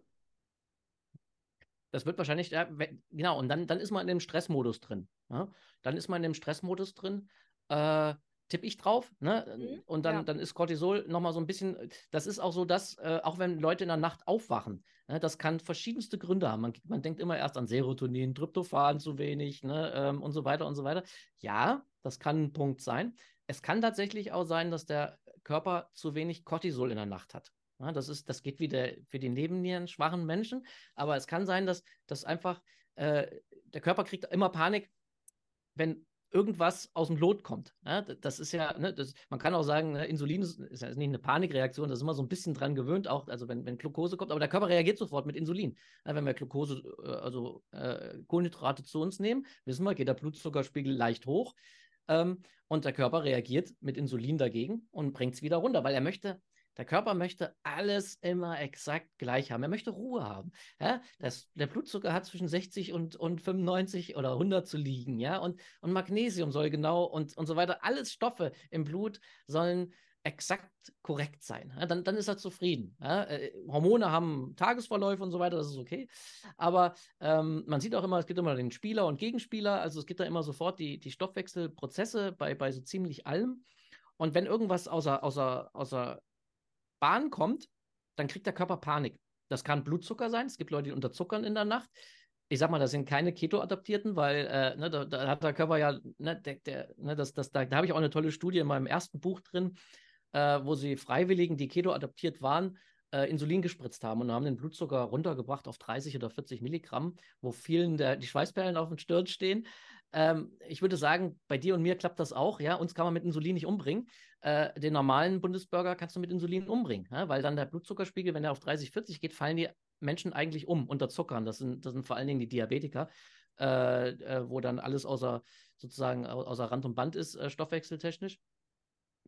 Das wird wahrscheinlich, ja, genau, und dann, dann ist man in dem Stressmodus drin. Ja? Dann ist man in dem Stressmodus drin. Äh, tippe ich drauf, ne? Mhm, und dann, ja. dann ist Cortisol nochmal so ein bisschen, das ist auch so, dass, äh, auch wenn Leute in der Nacht aufwachen, ne, das kann verschiedenste Gründe haben. Man, man denkt immer erst an Serotonin, Tryptophan zu wenig, ne, ähm, und so weiter und so weiter. Ja, das kann ein Punkt sein. Es kann tatsächlich auch sein, dass der Körper zu wenig Cortisol in der Nacht hat. Ja, das, ist, das geht wieder für die Nebennieren schwachen Menschen, aber es kann sein, dass, dass einfach äh, der Körper kriegt immer Panik, wenn irgendwas aus dem Lot kommt. Ja, das ist ja, ne, das, man kann auch sagen, ne, Insulin ist, ist nicht eine Panikreaktion, das ist immer so ein bisschen dran gewöhnt, auch, also wenn, wenn Glucose kommt, aber der Körper reagiert sofort mit Insulin. Ja, wenn wir Glucose, äh, also äh, Kohlenhydrate zu uns nehmen, wissen wir, geht der Blutzuckerspiegel leicht hoch ähm, und der Körper reagiert mit Insulin dagegen und bringt es wieder runter, weil er möchte, der Körper möchte alles immer exakt gleich haben. Er möchte Ruhe haben. Ja? Das, der Blutzucker hat zwischen 60 und, und 95 oder 100 zu liegen. Ja? Und, und Magnesium soll genau und, und so weiter. Alles Stoffe im Blut sollen exakt korrekt sein. Ja? Dann, dann ist er zufrieden. Ja? Äh, Hormone haben Tagesverläufe und so weiter, das ist okay. Aber ähm, man sieht auch immer, es gibt immer den Spieler und Gegenspieler. Also es gibt da immer sofort die, die Stoffwechselprozesse bei, bei so ziemlich allem. Und wenn irgendwas außer, außer, außer Bahn kommt, dann kriegt der Körper Panik. Das kann Blutzucker sein. Es gibt Leute, die unterzuckern in der Nacht. Ich sag mal, das sind keine Keto-Adaptierten, weil äh, ne, da, da, hat der Körper ja, ne, der, der, ne, das, das, da, da habe ich auch eine tolle Studie in meinem ersten Buch drin, äh, wo sie Freiwilligen, die Keto-adaptiert waren, äh, Insulin gespritzt haben und haben den Blutzucker runtergebracht auf 30 oder 40 Milligramm, wo vielen der, die Schweißperlen auf den Stirn stehen. Ähm, ich würde sagen, bei dir und mir klappt das auch. Ja, uns kann man mit Insulin nicht umbringen. Äh, den normalen Bundesbürger kannst du mit Insulin umbringen, ja? weil dann der Blutzuckerspiegel, wenn er auf 30, 40 geht, fallen die Menschen eigentlich um unter Zuckern. Das sind, das sind vor allen Dingen die Diabetiker, äh, äh, wo dann alles außer sozusagen außer Rand und Band ist, äh, stoffwechseltechnisch.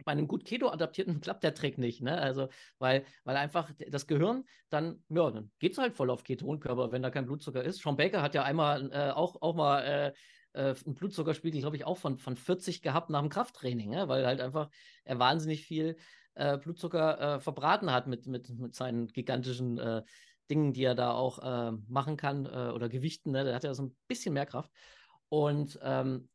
Bei einem gut Keto-adaptierten klappt der Trick nicht, ne? Also, weil, weil einfach das Gehirn dann, ja, dann geht es halt voll auf Ketonkörper, wenn da kein Blutzucker ist. Sean Baker hat ja einmal äh, auch, auch mal äh, äh, einen Blutzuckerspiegel, glaube ich, auch von, von 40 gehabt nach dem Krafttraining, ne? weil halt einfach er wahnsinnig viel äh, Blutzucker äh, verbraten hat mit, mit, mit seinen gigantischen äh, Dingen, die er da auch machen kann oder Gewichten. Ne? Der hat ja so ein bisschen mehr Kraft. Und ähm,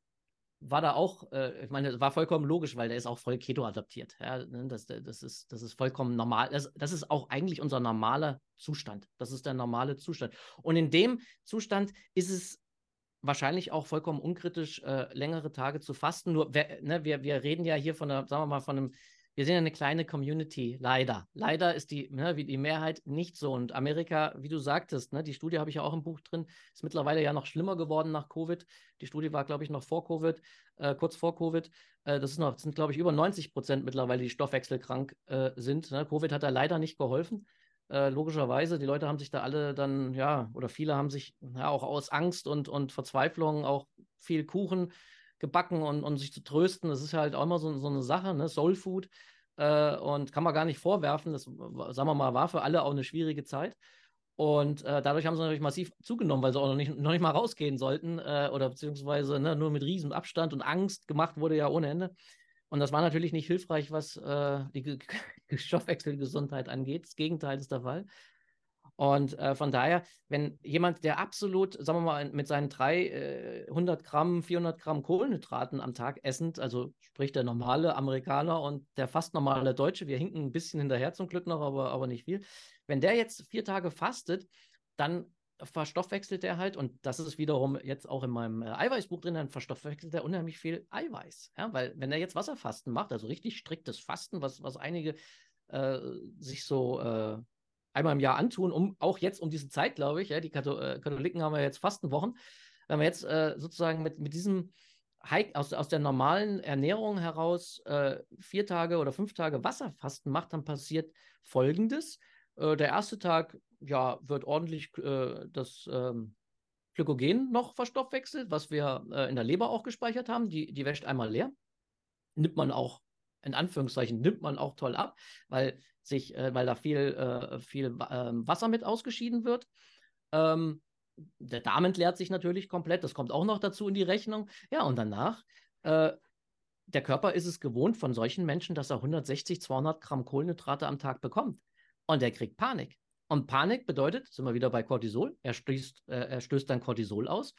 war da auch, äh, ich meine, war vollkommen logisch, weil der ist auch voll Keto adaptiert. Ja, ne? das, das, ist, das ist vollkommen normal. Das, das ist auch eigentlich unser normaler Zustand. Das ist der normale Zustand. Und in dem Zustand ist es wahrscheinlich auch vollkommen unkritisch, äh, längere Tage zu fasten. Nur, wer, ne, wir, wir reden ja hier von einer, sagen wir mal, von einem wir sind ja eine kleine Community, leider. Leider ist die, ne, die Mehrheit nicht so. Und Amerika, wie du sagtest, ne, die Studie habe ich ja auch im Buch drin, ist mittlerweile ja noch schlimmer geworden nach Covid. Die Studie war, glaube ich, noch vor Covid, äh, kurz vor Covid. Äh, das noch, sind, glaube ich, über 90 Prozent mittlerweile, die stoffwechselkrank äh, sind. Ne? Covid hat da leider nicht geholfen. Äh, logischerweise, die Leute haben sich da alle dann, ja, oder viele haben sich ja auch aus Angst und, und Verzweiflung auch viel Kuchen gebacken und, und sich zu trösten. Das ist halt auch immer so, so eine Sache, ne? Soul Food. Äh, und kann man gar nicht vorwerfen. Das, sagen wir mal, war für alle auch eine schwierige Zeit. Und äh, dadurch haben sie natürlich massiv zugenommen, weil sie auch noch nicht, noch nicht mal rausgehen sollten äh, oder beziehungsweise ne, nur mit riesem Abstand und Angst gemacht wurde ja ohne Ende. Und das war natürlich nicht hilfreich, was äh, die Stoffwechselgesundheit angeht. Das Gegenteil ist der Fall. Und äh, von daher, wenn jemand, der absolut, sagen wir mal, mit seinen 300 äh, Gramm, 400 Gramm Kohlenhydraten am Tag essend, also sprich der normale Amerikaner und der fast normale Deutsche, wir hinken ein bisschen hinterher zum Glück noch, aber, aber nicht viel. Wenn der jetzt vier Tage fastet, dann verstoffwechselt er halt, und das ist wiederum jetzt auch in meinem äh, Eiweißbuch drin, dann verstoffwechselt er unheimlich viel Eiweiß. Ja? Weil wenn er jetzt Wasserfasten macht, also richtig striktes Fasten, was, was einige äh, sich so äh, einmal im Jahr antun, um auch jetzt um diese Zeit, glaube ich, ja, die äh, Katholiken haben ja jetzt Fastenwochen, wenn man jetzt äh, sozusagen mit, mit diesem Hike aus, aus der normalen Ernährung heraus äh, vier Tage oder fünf Tage Wasserfasten macht, dann passiert Folgendes. Äh, der erste Tag, ja, wird ordentlich äh, das ähm, Glykogen noch verstoffwechselt, was wir äh, in der Leber auch gespeichert haben. Die, die wäscht einmal leer. Nimmt man auch in Anführungszeichen nimmt man auch toll ab, weil sich, äh, weil da viel, äh, viel äh, Wasser mit ausgeschieden wird. Ähm, der Darm entleert sich natürlich komplett, das kommt auch noch dazu in die Rechnung. Ja, und danach, äh, der Körper ist es gewohnt von solchen Menschen, dass er 160, 200 Gramm Kohlenhydrate am Tag bekommt. Und er kriegt Panik. Und Panik bedeutet, sind wir wieder bei Cortisol, er stößt, äh, er stößt dann Cortisol aus.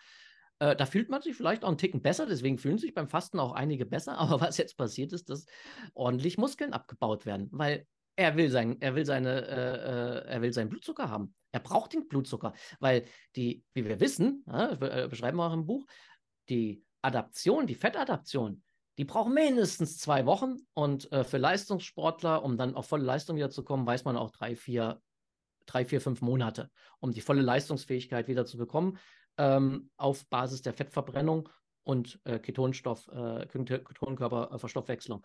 Äh, da fühlt man sich vielleicht auch einen Ticken besser, deswegen fühlen sich beim Fasten auch einige besser. Aber was jetzt passiert ist, dass ordentlich Muskeln abgebaut werden, weil er will, sein, er will seine, äh, äh, er will seinen Blutzucker haben. Er braucht den Blutzucker, weil die, wie wir wissen, ja, äh, beschreiben wir auch im Buch, die Adaption, die Fettadaption, die braucht mindestens zwei Wochen und äh, für Leistungssportler, um dann auf volle Leistung wieder zu kommen, weiß man auch drei, vier, drei, vier, fünf Monate, um die volle Leistungsfähigkeit wieder zu bekommen ähm, auf Basis der Fettverbrennung und äh, Ketonstoff, äh, Ketonkörperverstoffwechslung.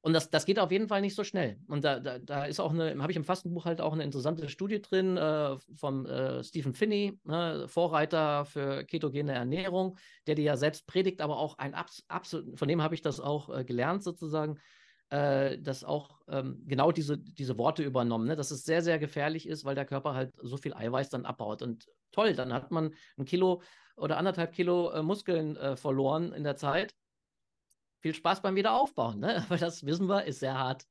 Und das, das geht auf jeden Fall nicht so schnell. Und da, da, da ist auch eine, habe ich im Fastenbuch halt auch eine interessante Studie drin äh, vom äh, Stephen Finney, ne, Vorreiter für ketogene Ernährung, der die ja selbst predigt, aber auch ein absolut, von dem habe ich das auch äh, gelernt sozusagen, äh, dass auch ähm, genau diese, diese Worte übernommen, ne, dass es sehr, sehr gefährlich ist, weil der Körper halt so viel Eiweiß dann abbaut. Und toll, dann hat man ein Kilo oder anderthalb Kilo äh, Muskeln äh, verloren in der Zeit. Viel Spaß beim Wiederaufbauen, ne? aber das wissen wir, ist sehr hart.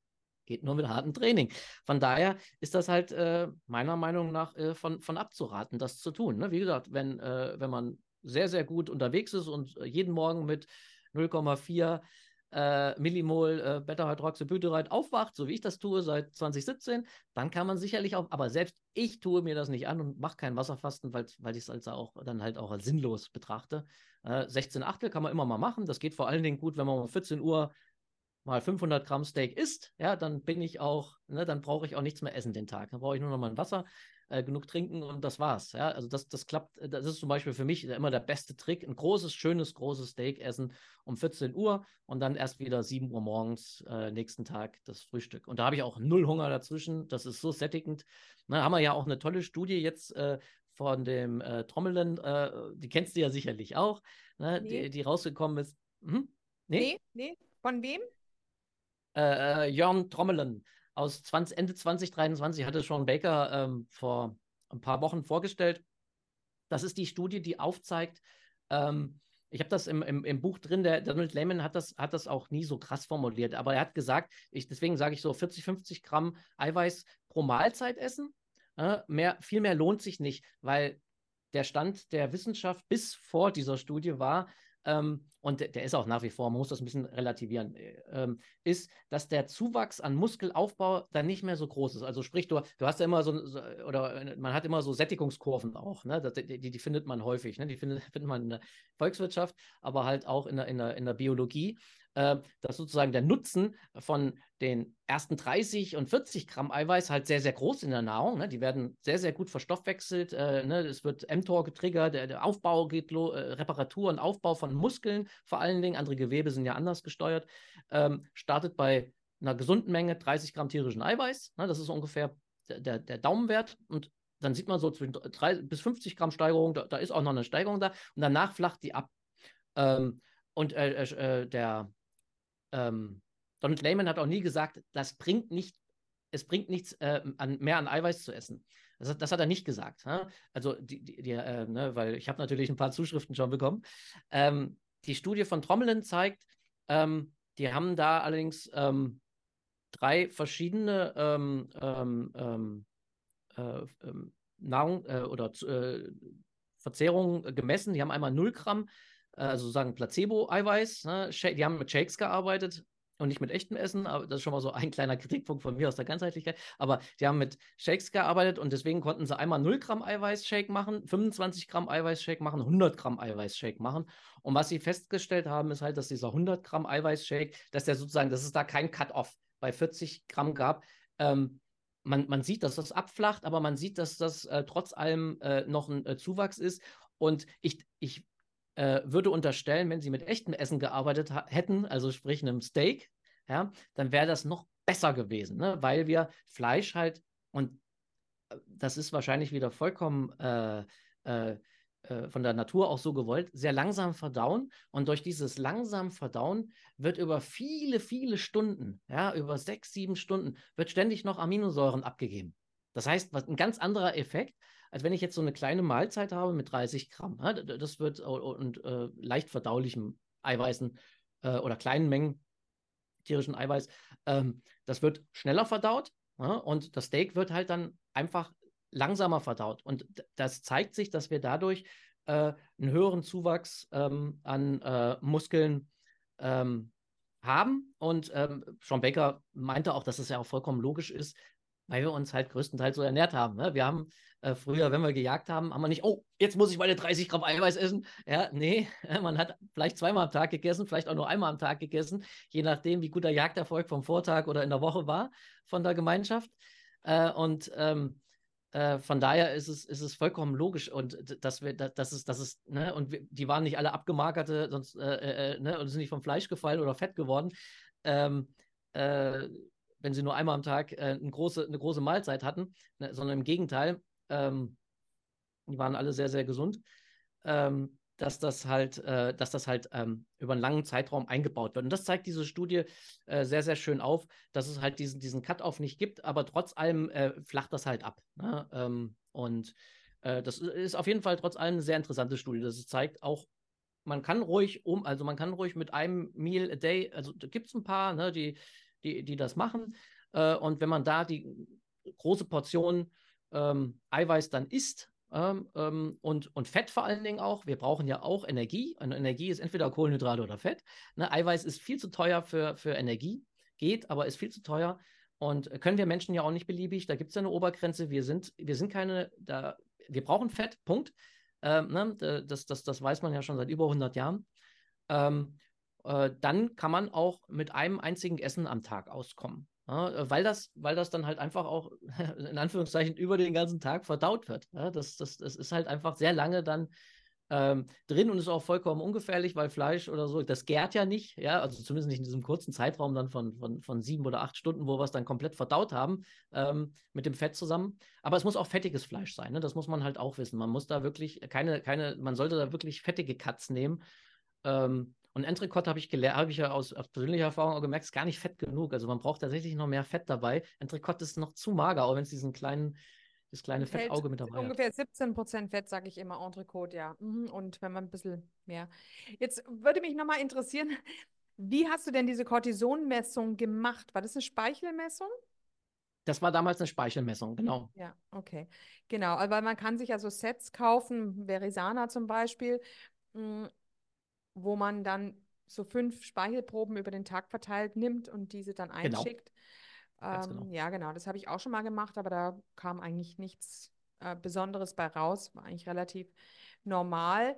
Geht nur mit hartem Training. Von daher ist das halt äh, meiner Meinung nach äh, von, von abzuraten, das zu tun. Ne? Wie gesagt, wenn, äh, wenn man sehr, sehr gut unterwegs ist und jeden Morgen mit 0,4 äh, Millimol äh, Beta-Hydroxybutyrate aufwacht, so wie ich das tue seit 2017, dann kann man sicherlich auch, aber selbst ich tue mir das nicht an und mache kein Wasserfasten, weil, weil ich es als auch dann halt auch als sinnlos betrachte. Äh, 16 Achtel kann man immer mal machen. Das geht vor allen Dingen gut, wenn man um 14 Uhr mal 500 Gramm Steak isst, ja, dann bin ich auch, ne, dann brauche ich auch nichts mehr essen den Tag. Dann brauche ich nur noch mal ein Wasser äh, genug trinken und das war's. Ja? Also das, das klappt, äh, das ist zum Beispiel für mich immer der beste Trick. Ein großes, schönes, großes Steak essen um 14 Uhr und dann erst wieder 7 Uhr morgens äh, nächsten Tag das Frühstück. Und da habe ich auch null Hunger dazwischen. Das ist so sättigend. Na, haben wir ja auch eine tolle Studie jetzt äh, von dem äh, Trommelen, äh, die kennst du ja sicherlich auch, ne? nee. die, die rausgekommen ist. Hm? Nee? nee, nee. Von wem? äh, äh Jörn Trommelen aus 20, Ende 2023 hatte Sean Baker ähm, vor ein paar Wochen vorgestellt. Das ist die Studie, die aufzeigt, ähm, ich habe das im, im, im, Buch drin, der Donald Lehman hat das, hat das auch nie so krass formuliert, aber er hat gesagt, ich, deswegen sage ich so 40, 50 Gramm Eiweiß pro Mahlzeit essen. Äh, mehr, viel mehr lohnt sich nicht, weil der Stand der Wissenschaft bis vor dieser Studie war, ähm, und der, ist auch nach wie vor, man muss das ein bisschen relativieren, äh, ähm, ist, dass der Zuwachs an Muskelaufbau dann nicht mehr so groß ist. Also sprich, du, du hast ja immer so, so, oder äh, man hat immer so Sättigungskurven auch, ne? Das, die, die, findet man häufig, ne? Die findet, findet man in der Volkswirtschaft, aber halt auch in der, in der, in der Biologie äh, dass sozusagen der Nutzen von den ersten 30 und 40 Gramm Eiweiß halt sehr, sehr groß in der Nahrung. Ne? Die werden sehr, sehr gut verstoffwechselt. Äh, ne? Es wird mTOR getriggert, der, Aufbau geht, äh, Reparatur und Aufbau von Muskeln vor allen Dingen. Andere Gewebe sind ja anders gesteuert. Ähm, startet bei einer gesunden Menge 30 Gramm tierischen Eiweiß. Ne? Das ist ungefähr der, der, Daumenwert. Und dann sieht man so zwischen 3 bis 50 Gramm Steigerung, da, da, ist auch noch eine Steigerung da. Und danach flacht die ab. Ähm, und äh, äh, der, ähm, Donald Lehman hat auch nie gesagt, das bringt nicht, es bringt nichts äh, an, mehr an Eiweiß zu essen. Das, das hat er nicht gesagt. Ne? Also, die, die, die äh, ne, weil ich habe natürlich ein paar Zuschriften schon bekommen. Ähm, die Studie von Trommelen zeigt, ähm, die haben da allerdings ähm, drei verschiedene ähm, ähm, ähm, äh, Nahrung äh, oder äh, Verzehrungen gemessen. Die haben einmal 0 Gramm also sozusagen Placebo-Eiweiß. Ne? Die haben mit Shakes gearbeitet und nicht mit echtem Essen, aber das ist schon mal so ein kleiner Kritikpunkt von mir aus der Ganzheitlichkeit. Aber die haben mit Shakes gearbeitet und deswegen konnten sie einmal 0 Gramm Eiweiß-Shake machen, 25 Gramm Eiweiß-Shake machen, 100 Gramm Eiweiß-Shake machen. Und was sie festgestellt haben, ist halt, dass dieser 100 Gramm Eiweiß-Shake, dass der sozusagen, dass es da kein Cut-Off bei 40 Gramm gab. Ähm, man, man sieht, dass das abflacht, aber man sieht, dass das äh, trotz allem äh, noch ein äh, Zuwachs ist. Und ich, ich äh, würde unterstellen, wenn sie mit echtem Essen gearbeitet hätten, also sprich einem Steak, ja, dann wäre das noch besser gewesen, ne? weil wir Fleisch halt, und äh, das ist wahrscheinlich wieder vollkommen äh, äh, äh, von der Natur auch so gewollt, sehr langsam verdauen. Und durch dieses langsam Verdauen wird über viele, viele Stunden, ja, über sechs, sieben Stunden, wird ständig noch Aminosäuren abgegeben. Das heißt, was, ein ganz anderer Effekt, als wenn ich jetzt so eine kleine Mahlzeit habe mit 30 Gramm. Ja, das wird und äh, leicht verdaulichem Eiweißen äh, oder kleinen Mengen tierischen Eiweiß. Ähm, das wird schneller verdaut ja, und das Steak wird halt dann einfach langsamer verdaut. Und das zeigt sich, dass wir dadurch äh, einen höheren Zuwachs ähm, an äh, Muskeln ähm, haben. Und ähm, Sean Baker meinte auch, dass es ja auch vollkommen logisch ist, weil wir uns halt größtenteils so ernährt haben. Ne? Wir haben äh, früher, wenn wir gejagt haben, haben wir nicht, oh, jetzt muss ich meine 30 Gramm Eiweiß essen. Ja, nee, man hat vielleicht zweimal am Tag gegessen, vielleicht auch nur einmal am Tag gegessen, je nachdem, wie gut der Jagderfolg vom Vortag oder in der Woche war von der Gemeinschaft. Äh, und ähm, äh, von daher ist es, ist es vollkommen logisch und dass wir, das ist, das ist, ne, und wir, die waren nicht alle abgemagerte, sonst, äh, äh, äh, ne, und sind nicht vom Fleisch gefallen oder fett geworden. Ähm, äh, wenn sie nur einmal am Tag äh, eine, große, eine große Mahlzeit hatten, ne, sondern im Gegenteil, ähm, die waren alle sehr, sehr gesund, ähm, dass das halt, äh, dass das halt ähm, über einen langen Zeitraum eingebaut wird. Und das zeigt diese Studie äh, sehr, sehr schön auf, dass es halt diesen, diesen Cut-Off nicht gibt, aber trotz allem äh, flacht das halt ab. Ne? Ähm, und äh, das ist auf jeden Fall trotz allem eine sehr interessante Studie. Das zeigt auch, man kann ruhig um, also man kann ruhig mit einem Meal a day, also da gibt es ein paar, ne, die die, die das machen. Äh, und wenn man da die große Portion ähm, Eiweiß dann isst, ähm, ähm, und, und Fett vor allen Dingen auch. Wir brauchen ja auch Energie. Und Energie ist entweder Kohlenhydrate oder Fett. Ne? Eiweiß ist viel zu teuer für, für Energie, geht, aber ist viel zu teuer. Und können wir Menschen ja auch nicht beliebig. Da gibt es ja eine Obergrenze. Wir sind, wir sind keine, da, wir brauchen Fett, Punkt. Ähm, ne? das, das, das weiß man ja schon seit über 100 Jahren. Ähm, äh, dann kann man auch mit einem einzigen Essen am Tag auskommen. Ja, weil, das, weil das dann halt einfach auch in Anführungszeichen über den ganzen Tag verdaut wird. Ja, das, das, das ist halt einfach sehr lange dann ähm, drin und ist auch vollkommen ungefährlich, weil Fleisch oder so, das gärt ja nicht, ja, also zumindest nicht in diesem kurzen Zeitraum dann von, von, von sieben oder acht Stunden, wo wir es dann komplett verdaut haben ähm, mit dem Fett zusammen. Aber es muss auch fettiges Fleisch sein, ne? das muss man halt auch wissen. Man muss da wirklich keine, keine, man sollte da wirklich fettige Cuts nehmen. Ähm, Und Entrecote habe ich gelernt, habe ich ja aus, aus, persönlicher Erfahrung auch gemerkt, ist gar nicht fett genug. Also man braucht tatsächlich noch mehr Fett dabei. Entrecote ist noch zu mager, auch wenn es diesen kleinen, das kleine Fettauge mit dabei ungefähr hat. Ungefähr 17 Prozent Fett, sage ich immer, Entrecote, ja. Mhm, und wenn man ein bisschen mehr. Jetzt würde mich nochmal interessieren, wie hast du denn diese Cortisonmessung gemacht? War das eine Speichelmessung? Das war damals eine Speichelmessung, genau. Ja, okay. Genau, aber man kann sich also Sets kaufen, Verisana zum Beispiel, hm, wo man dann so fünf Speichelproben über den Tag verteilt nimmt und diese dann genau. einschickt. Genau. Ähm, genau. Ja, genau, das habe ich auch schon mal gemacht, aber da kam eigentlich nichts äh, Besonderes bei raus, war eigentlich relativ normal.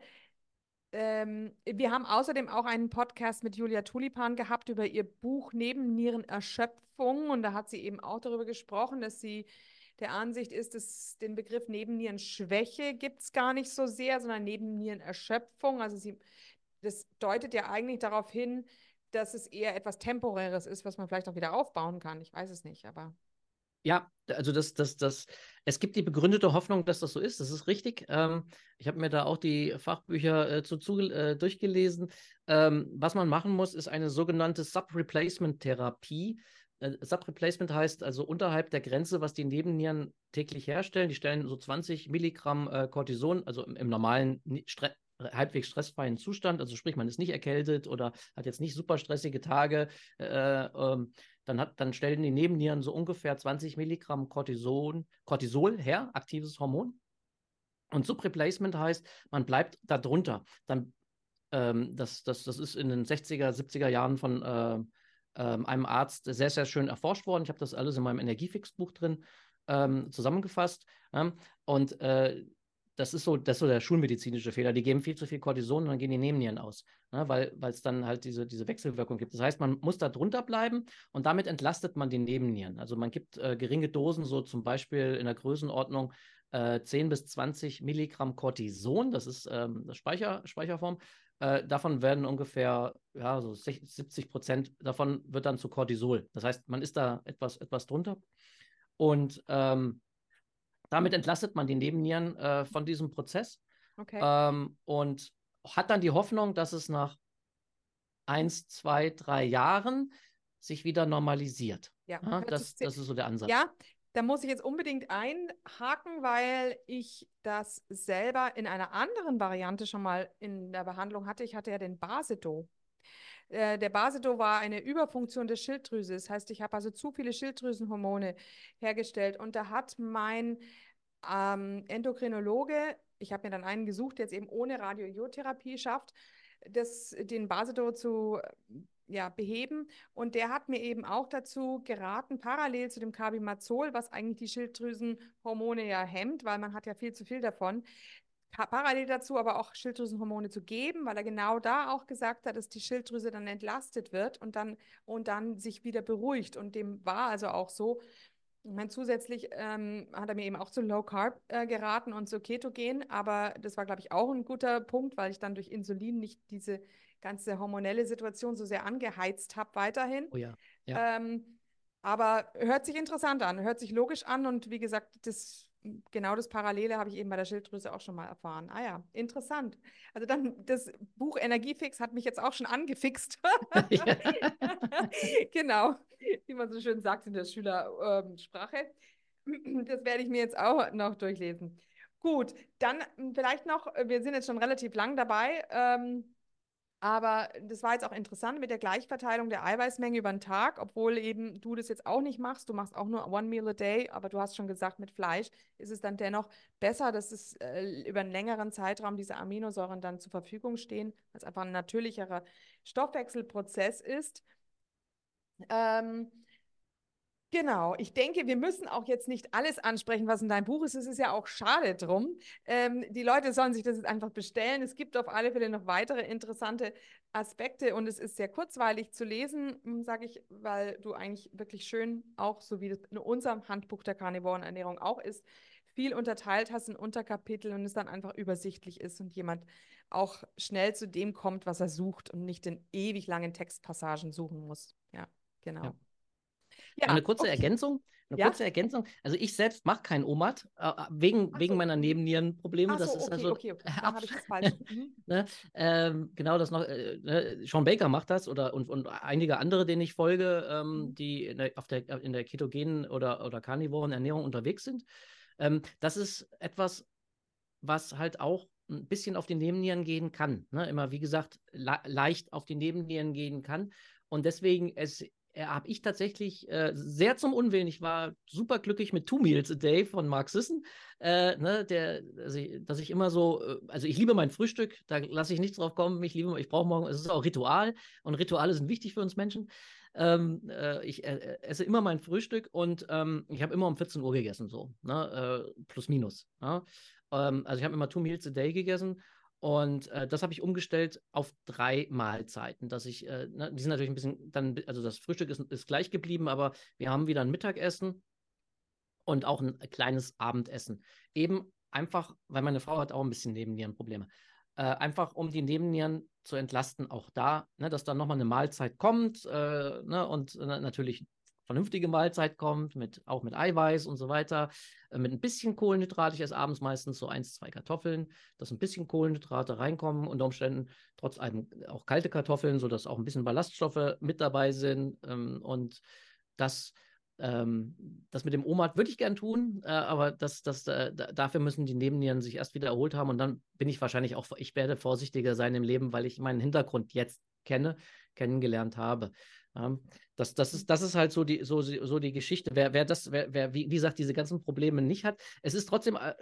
Ähm, wir haben außerdem auch einen Podcast mit Julia Tulipan gehabt über ihr Buch Nebennierenerschöpfung. Und da hat sie eben auch darüber gesprochen, dass sie der Ansicht ist, dass den Begriff Nebennierenschwäche gibt es gar nicht so sehr, sondern Nebennierenerschöpfung. Also sie, das deutet ja eigentlich darauf hin, dass es eher etwas Temporäres ist, was man vielleicht auch wieder aufbauen kann. Ich weiß es nicht, aber. Ja, also das, das, das, es gibt die begründete Hoffnung, dass das so ist. Das ist richtig. Ähm, ich habe mir da auch die Fachbücher äh, zu, zu äh, durchgelesen. Ähm, was man machen muss, ist eine sogenannte Subreplacement-Therapie. Äh, Subreplacement heißt also unterhalb der Grenze, was die Nebennieren täglich herstellen. Die stellen so 20 Milligramm äh, Cortison, also im, im normalen Stre halbwegs stressfreien Zustand, also sprich, man ist nicht erkältet oder hat jetzt nicht super stressige Tage, äh, ähm, dann, hat, dann stellen die Nebennieren so ungefähr 20 Milligramm Cortison, Cortisol her, aktives Hormon. Und Subreplacement heißt, man bleibt da drunter. Dann, ähm, das, das, das ist in den 60er, 70er Jahren von äh, äh, einem Arzt sehr, sehr schön erforscht worden. Ich habe das alles in meinem Energiefix-Buch drin ähm, zusammengefasst. Ja? Und äh, das ist so, das ist so der schulmedizinische Fehler. Die geben viel zu viel Cortison und dann gehen die Nebennieren aus, ne? weil es dann halt diese, diese Wechselwirkung gibt. Das heißt, man muss da drunter bleiben und damit entlastet man die Nebennieren. Also man gibt äh, geringe Dosen, so zum Beispiel in der Größenordnung äh, 10 bis 20 Milligramm Cortison, das ist ähm, das Speicher, Speicherform. Äh, davon werden ungefähr ja, so 60, 70 Prozent davon wird dann zu Cortisol. Das heißt, man ist da etwas, etwas drunter. Und ähm, damit entlastet man die Nebennieren äh, von diesem Prozess okay. ähm, und hat dann die Hoffnung, dass es nach eins, zwei, drei Jahren sich wieder normalisiert. Ja, ja das, das ist so der Ansatz. Ja, da muss ich jetzt unbedingt einhaken, weil ich das selber in einer anderen Variante schon mal in der Behandlung hatte. Ich hatte ja den Basedo. Äh, der Basedo war eine Überfunktion der Schilddrüse. Das heißt, ich habe also zu viele Schilddrüsenhormone hergestellt und da hat mein ähm, Endokrinologe, ich habe mir dann einen gesucht, der jetzt eben ohne Radioiodtherapie schafft, das, den Basedo zu ja, beheben. Und der hat mir eben auch dazu geraten, parallel zu dem Carbimazol, was eigentlich die Schilddrüsenhormone ja hemmt, weil man hat ja viel zu viel davon, parallel dazu aber auch Schilddrüsenhormone zu geben, weil er genau da auch gesagt hat, dass die Schilddrüse dann entlastet wird und dann, und dann sich wieder beruhigt. Und dem war also auch so. Ich meine, zusätzlich ähm, hat er mir eben auch zu Low Carb äh, geraten und zu Ketogen, aber das war, glaube ich, auch ein guter Punkt, weil ich dann durch Insulin nicht diese ganze hormonelle Situation so sehr angeheizt habe weiterhin. Oh ja. ja. Ähm, aber hört sich interessant an, hört sich logisch an und wie gesagt, das genau das Parallele habe ich eben bei der Schilddrüse auch schon mal erfahren. Ah ja, interessant. Also dann, das Buch Energiefix hat mich jetzt auch schon angefixt. genau, wie man so schön sagt in der Schülersprache. Das werde ich mir jetzt auch noch durchlesen. Gut, dann vielleicht noch, wir sind jetzt schon relativ lang dabei. Ähm, aber das war jetzt auch interessant mit der Gleichverteilung der Eiweißmenge über den Tag, obwohl eben du das jetzt auch nicht machst. Du machst auch nur one meal a day, aber du hast schon gesagt, mit Fleisch ist es dann dennoch besser, dass es äh, über einen längeren Zeitraum diese Aminosäuren dann zur Verfügung stehen, weil es einfach ein natürlicherer Stoffwechselprozess ist. Ähm, Genau, ich denke, wir müssen auch jetzt nicht alles ansprechen, was in deinem Buch ist. Es ist ja auch schade drum. Ähm, die Leute sollen sich das jetzt einfach bestellen. Es gibt auf alle Fälle noch weitere interessante Aspekte und es ist sehr kurzweilig zu lesen, hm, sage ich, weil du eigentlich wirklich schön, auch so wie das in unserem Handbuch der Karnivorenernährung auch ist, viel unterteilt hast in Unterkapitel und es dann einfach übersichtlich ist und jemand auch schnell zu dem kommt, was er sucht und nicht in ewig langen Textpassagen suchen muss. Ja, genau. Ja. Ja, eine kurze okay. Ergänzung. Eine ja? kurze Ergänzung. Also ich selbst mache kein OMAD, äh, wegen, so. wegen meiner Nebennierenprobleme. So, das ist okay, also. Okay, okay. Dann habe ich das falsch. Mhm. ne, ähm, genau das noch. Äh, ne, Sean Baker macht das oder und, und einige andere, denen ich folge, ähm, mhm. die in der, auf der, in der ketogenen oder, oder karnivoren Ernährung unterwegs sind. Ähm, das ist etwas, was halt auch ein bisschen auf die Nebennieren gehen kann. Ne? Immer, wie gesagt, le leicht auf die Nebennieren gehen kann. Und deswegen, es äh, habe ich tatsächlich äh, sehr zum Unwillen. Ich war super glücklich mit Two Meals a Day von Mark Sisson, äh, ne, der, dass ich, dass ich, immer so, äh, also ich liebe mein Frühstück, da lasse ich nichts drauf kommen. Ich liebe, ich brauche morgen, es ist auch Ritual und Rituale sind wichtig für uns Menschen. Ähm, äh, ich äh, esse immer mein Frühstück und ähm, ich habe immer um 14 Uhr gegessen, so, ne, plus minus. Ne? Ähm, also ich habe immer Two Meals a Day gegessen und äh, das habe ich umgestellt auf drei Mahlzeiten. Dass ich, äh, ne, die sind natürlich ein bisschen dann, also das Frühstück ist, ist gleich geblieben, aber wir haben wieder ein Mittagessen und auch ein kleines Abendessen. Eben einfach, weil meine Frau hat auch ein bisschen Nebennierenprobleme. Äh, einfach um die Nebennieren zu entlasten, auch da, ne, dass dann nochmal eine Mahlzeit kommt äh, ne, und äh, natürlich vernünftige Mahlzeit kommt, mit, auch mit Eiweiß und so weiter, äh, mit ein bisschen Kohlenhydrat. Ich esse abends meistens so eins, zwei Kartoffeln, dass ein bisschen Kohlenhydrate reinkommen, unter Umständen trotz allem auch kalte Kartoffeln, sodass auch ein bisschen Ballaststoffe mit dabei sind. Ähm, und das, ähm, das mit dem OMAD würde ich gern tun, äh, aber das, das, äh, dafür müssen die Nebennieren sich erst wieder erholt haben und dann bin ich wahrscheinlich auch, ich werde vorsichtiger sein im Leben, weil ich meinen Hintergrund jetzt kenne, kennengelernt habe. Ähm, das, das, ist, das ist halt so die, so, so die Geschichte. Wer, wer das, wer, wer, wie, wie gesagt, diese ganzen Probleme nicht hat, es ist trotzdem äh,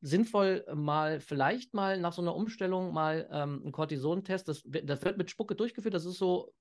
sinnvoll, mal vielleicht mal nach so einer Umstellung mal ähm, einen Cortison-Test, das, das wird mit Spucke durchgeführt, das ist so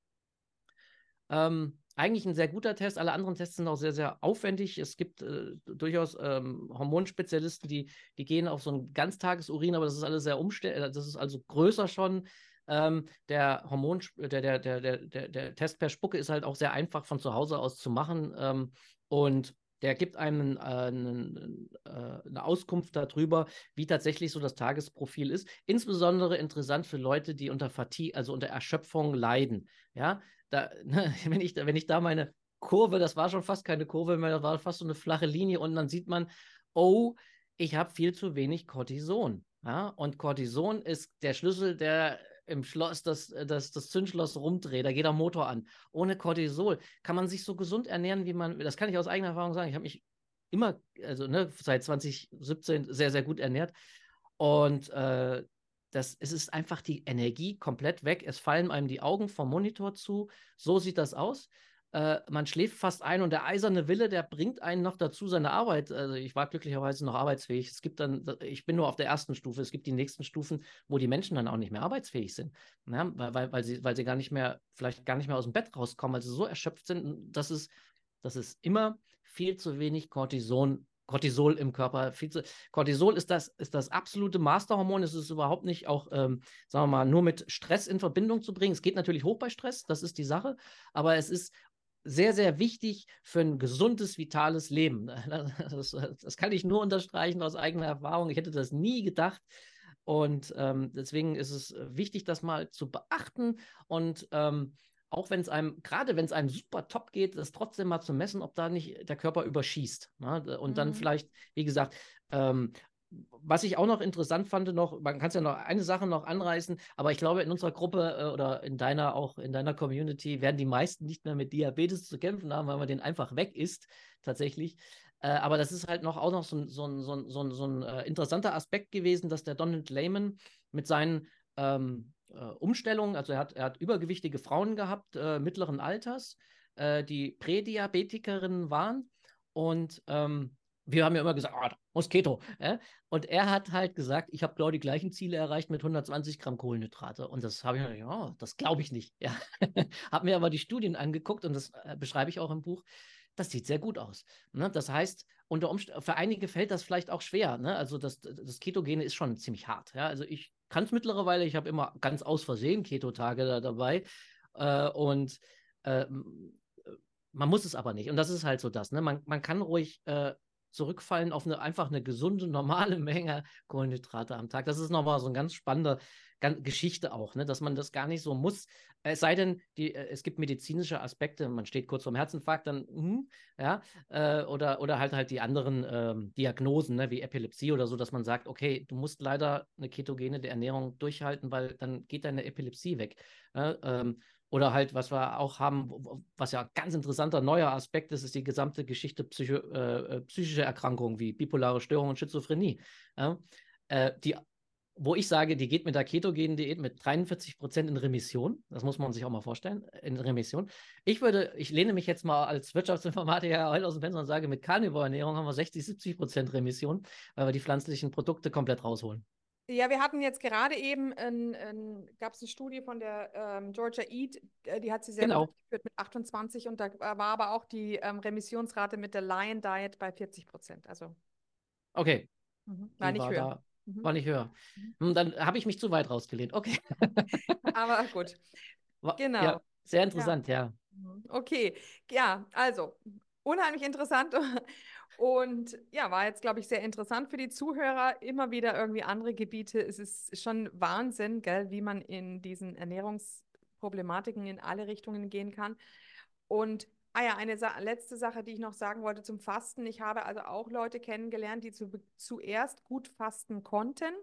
ähm, eigentlich ein sehr guter Test. Alle anderen Tests sind auch sehr, sehr aufwendig. Es gibt äh, durchaus ähm, Hormonspezialisten, die, die gehen auf so ein Ganztagesurin, aber das ist alles sehr umständlich, das ist also größer schon. Ähm, der Hormon, der, der, der, der, der Test per Spucke ist halt auch sehr einfach von zu Hause aus zu machen. Ähm, und der gibt einem äh, einen, äh, eine Auskunft darüber, wie tatsächlich so das Tagesprofil ist. Insbesondere interessant für Leute, die unter Fatigue, also unter Erschöpfung leiden. Ja, da, ne, wenn, ich, wenn ich da meine Kurve, das war schon fast keine Kurve mehr, das war fast so eine flache Linie und dann sieht man, oh, ich habe viel zu wenig Cortison. Ja, und Cortison ist der Schlüssel, der im Schloss das, äh, das, das Zündschloss rumdreht, da geht der Motor an. Ohne Cortisol kann man sich so gesund ernähren, wie man, das kann ich aus eigener Erfahrung sagen. Ich habe mich immer, also ne, seit 2017 sehr, sehr gut ernährt. Und äh, das, es ist einfach die Energie komplett weg. Es fallen einem die Augen vom Monitor zu. So sieht das aus äh, man schläft fast ein und der eiserne Wille, der bringt einen noch dazu, seine Arbeit. Also ich war glücklicherweise noch arbeitsfähig. Es gibt dann, ich bin nur auf der ersten Stufe, es gibt die nächsten Stufen, wo die Menschen dann auch nicht mehr arbeitsfähig sind. Ja, weil, weil, sie, weil sie gar nicht mehr, vielleicht gar nicht mehr aus dem Bett rauskommen, weil sie so erschöpft sind, dass es, dass es immer viel zu wenig Cortison Cortisol im Körper. Zu, Cortisol ist das, ist das absolute Masterhormon. Es ist überhaupt nicht auch, ähm, sagen wir mal, nur mit Stress in Verbindung zu bringen. Es geht natürlich hoch bei Stress, das ist die Sache, aber es ist sehr, sehr wichtig für ein gesundes, vitales Leben. Das, das, kann ich nur unterstreichen aus eigener Erfahrung. Ich hätte das nie gedacht. Und ähm, deswegen ist es wichtig, das mal zu beachten und ähm, auch wenn es einem, gerade wenn es einem super top geht, das trotzdem mal zu messen, ob da nicht der Körper überschießt. Ne? Und mhm. dann vielleicht, wie gesagt, ähm, was ich auch noch interessant fand, noch, man kann es ja noch eine Sache noch anreißen, aber ich glaube, in unserer Gruppe äh, oder in deiner, auch in deiner Community werden die meisten nicht mehr mit Diabetes zu kämpfen haben, weil man den einfach weg ist, tatsächlich. Äh, aber das ist halt noch auch noch so, so, so, so, so ein äh, interessanter Aspekt gewesen, dass der Donald Lehman mit seinen ähm, äh, Umstellungen, also er hat, er hat übergewichtige Frauen gehabt, äh, mittleren Alters, äh, die Prädiabetikerinnen waren und ähm, wir haben ja immer gesagt, oh, Mosquito. Äh? Und er hat halt gesagt, ich habe genau die gleichen Ziele erreicht mit 120 Gramm Kohlenhydrate. Und das habe ich mir oh, das glaube ich nicht. Ja. habe mir aber die Studien angeguckt und das äh, beschreibe ich auch im Buch. Das sieht sehr gut aus. Ne? Das heißt, unter Umständen, für einige fällt das vielleicht auch schwer. Ne? Also das, das Ketogene ist schon ziemlich hart. Ja? Also ich kann es mittlerweile, ich habe immer ganz aus Versehen Keto-Tage da dabei. Äh, und äh, man muss es aber nicht. Und das ist halt so das. Ne? Man, man kann ruhig äh, zurückfallen auf eine einfach eine gesunde, normale Menge Kohlenhydrate am Tag. Das ist nochmal so ein ganz spannender Geschichte auch, ne? dass man das gar nicht so muss. Es sei denn, die, äh, es gibt medizinische Aspekte, man steht kurz vorm Herzinfarkt, dann, hm, ja, äh, oder, oder halt halt die anderen ähm, Diagnosen, ne? wie Epilepsie oder so, dass man sagt, okay, du musst leider eine ketogene Ernährung durchhalten, weil dann geht deine Epilepsie weg. Ja? Ähm, oder halt, was wir auch haben, was ja ganz interessanter neuer Aspekt ist, ist die gesamte Geschichte psycho, äh, äh psychische Erkrankungen wie bipolare Störung und Schizophrenie. Ja? Äh, die wo ich sage, die geht mit der ketogenen Diät mit 43 Prozent in Remission. Das muss man sich auch mal vorstellen, in Remission. Ich würde, ich lehne mich jetzt mal als Wirtschaftsinformatiker heute aus dem Fenster und sage, mit Carnivore-Ernährung haben wir 60, 70 Prozent Remission, weil wir die pflanzlichen Produkte komplett rausholen. Ja, wir hatten jetzt gerade eben, gab es eine Studie von der ähm, Georgia Eat, äh, die hat sie selber genau. geführt mit 28 und da war aber auch die ähm, Remissionsrate mit der Lion Diet bei 40 Prozent. Also. Okay. Mhm. War nicht war höher. Da, mhm. War nicht höher. Mhm. Hm, dann habe ich mich zu weit rausgelehnt. Okay. aber gut. Genau. Ja, sehr interessant, ja. ja. Mhm. Okay, ja, also unheimlich interessant. Und ja, war jetzt, glaube ich, sehr interessant für die Zuhörer. Immer wieder irgendwie andere Gebiete. Es ist schon Wahnsinn, gell, wie man in diesen Ernährungsproblematiken in alle Richtungen gehen kann. Und Ah ja, eine Sa letzte Sache, die ich noch sagen wollte zum Fasten. Ich habe also auch Leute kennengelernt, die zu, zuerst gut fasten konnten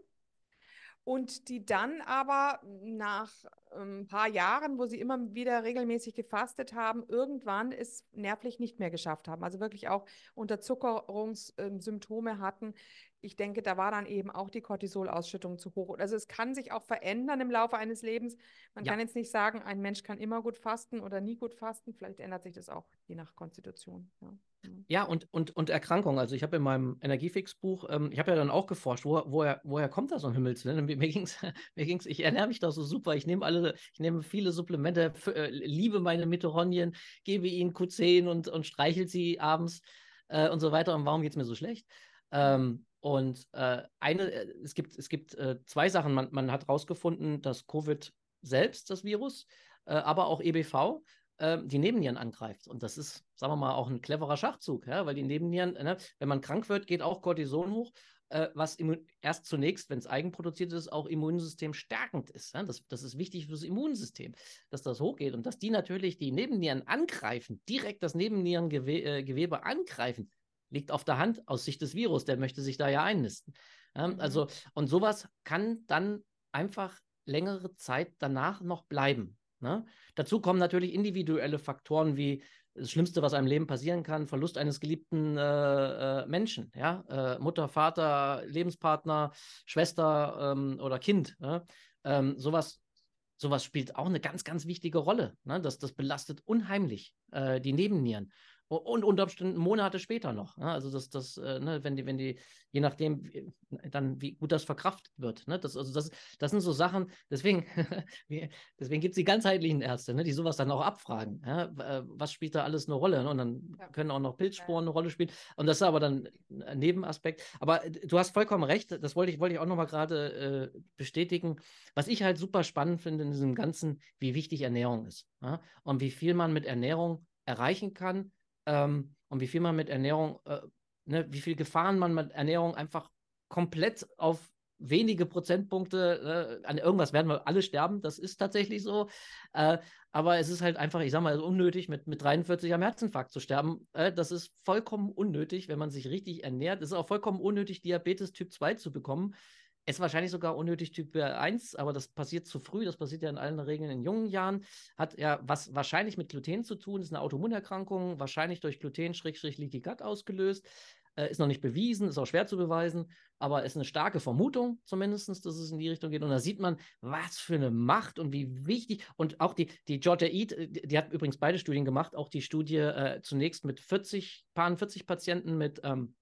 und die dann aber nach ein ähm, paar Jahren, wo sie immer wieder regelmäßig gefastet haben, irgendwann es nervlich nicht mehr geschafft haben. Also wirklich auch Unterzuckerungssymptome hatten. Ich denke, da war dann eben auch die Cortisolausschüttung zu hoch. Also es kann sich auch verändern im Laufe eines Lebens. Man ja. kann jetzt nicht sagen, ein Mensch kann immer gut fasten oder nie gut fasten. Vielleicht ändert sich das auch je nach Konstitution. Ja. Mhm. Ja, und, und, und Erkrankung. Also ich habe in meinem Energiefix-Buch, ähm, ich habe ja dann auch geforscht, wo, woher, woher kommt das so ein Himmelswillen? Mir, mir ging es, mir ging's, ich ernähre mich da so super. Ich nehme alle, ich nehme viele Supplemente, äh, liebe meine Mitochondrien, gebe ihnen Q10 und, und streichel sie abends äh, und so weiter. Und warum geht es mir so schlecht? Ähm, und äh, eine, äh, es gibt, es gibt äh, zwei Sachen. Man, man hat herausgefunden, dass Covid selbst, das Virus, äh, aber auch EBV, ähm, die Nebennieren angreift. Und das ist, sagen wir mal, auch ein cleverer Schachzug, ja? weil die Nebennieren, ne, wenn man krank wird, geht auch Cortison hoch, äh, was erst zunächst, wenn es eigenproduziert ist, auch Immunsystem stärkend ist. Ja? Das, das ist wichtig fürs Immunsystem, dass das hochgeht und dass die natürlich die Nebennieren angreifen, direkt das Nebennierengewebe äh, angreifen. Liegt auf der Hand aus Sicht des Virus, der möchte sich da ja einnisten. Mhm. Also, und sowas kann dann einfach längere Zeit danach noch bleiben. Ne? Dazu kommen natürlich individuelle Faktoren wie das Schlimmste, was einem Leben passieren kann, Verlust eines geliebten äh, äh, Menschen, ja, äh, Mutter, Vater, Lebenspartner, Schwester ähm, oder Kind. Ne? Ähm, sowas, sowas spielt auch eine ganz, ganz wichtige Rolle. Ne? Das, das belastet unheimlich äh, die Nebennieren. Und unter Umständen Monate später noch. Ne? Also das, das, äh, ne, wenn die, wenn die, je nachdem, wie, dann wie gut das verkraftet wird. Ne? Das, also das, das sind so Sachen, deswegen, deswegen gibt es die ganzheitlichen Ärzte, ne, die sowas dann auch abfragen. Ja? Äh, was spielt da alles eine Rolle? Ne? Und dann ja. können auch noch Pilzsporen eine Rolle spielen. Und das ist aber dann ein Nebenaspekt. Aber äh, du hast vollkommen recht, das wollte ich, wollte ich auch nochmal gerade äh, bestätigen. Was ich halt super spannend finde in diesem Ganzen, wie wichtig Ernährung ist. Ja? Und wie viel man mit Ernährung erreichen kann ähm, und wie viel man mit Ernährung, äh, ne, wie viel Gefahren man mit Ernährung einfach komplett auf wenige Prozentpunkte, äh, an irgendwas werden wir alle sterben, das ist tatsächlich so. Äh, aber es ist halt einfach, ich sag mal, unnötig, mit, mit 43 am Herzinfarkt zu sterben. Äh, das ist vollkommen unnötig, wenn man sich richtig ernährt. Es ist auch vollkommen unnötig, Diabetes Typ 2 zu bekommen. Ist wahrscheinlich sogar unnötig Typ 1, aber das passiert zu früh. Das passiert ja in allen Regeln in jungen Jahren. Hat ja was wahrscheinlich mit Gluten zu tun. Ist eine Autoimmunerkrankung, wahrscheinlich durch Gluten-Leaky Gut ausgelöst. Äh, ist noch nicht bewiesen, ist auch schwer zu beweisen, aber ist eine starke Vermutung zumindest, dass es in die Richtung geht. Und da sieht man, was für eine Macht und wie wichtig. Und auch die, die Georgia Eat, äh, die, die hat übrigens beide Studien gemacht, auch die Studie äh, zunächst mit 40, paar 40 Patienten mit ähm,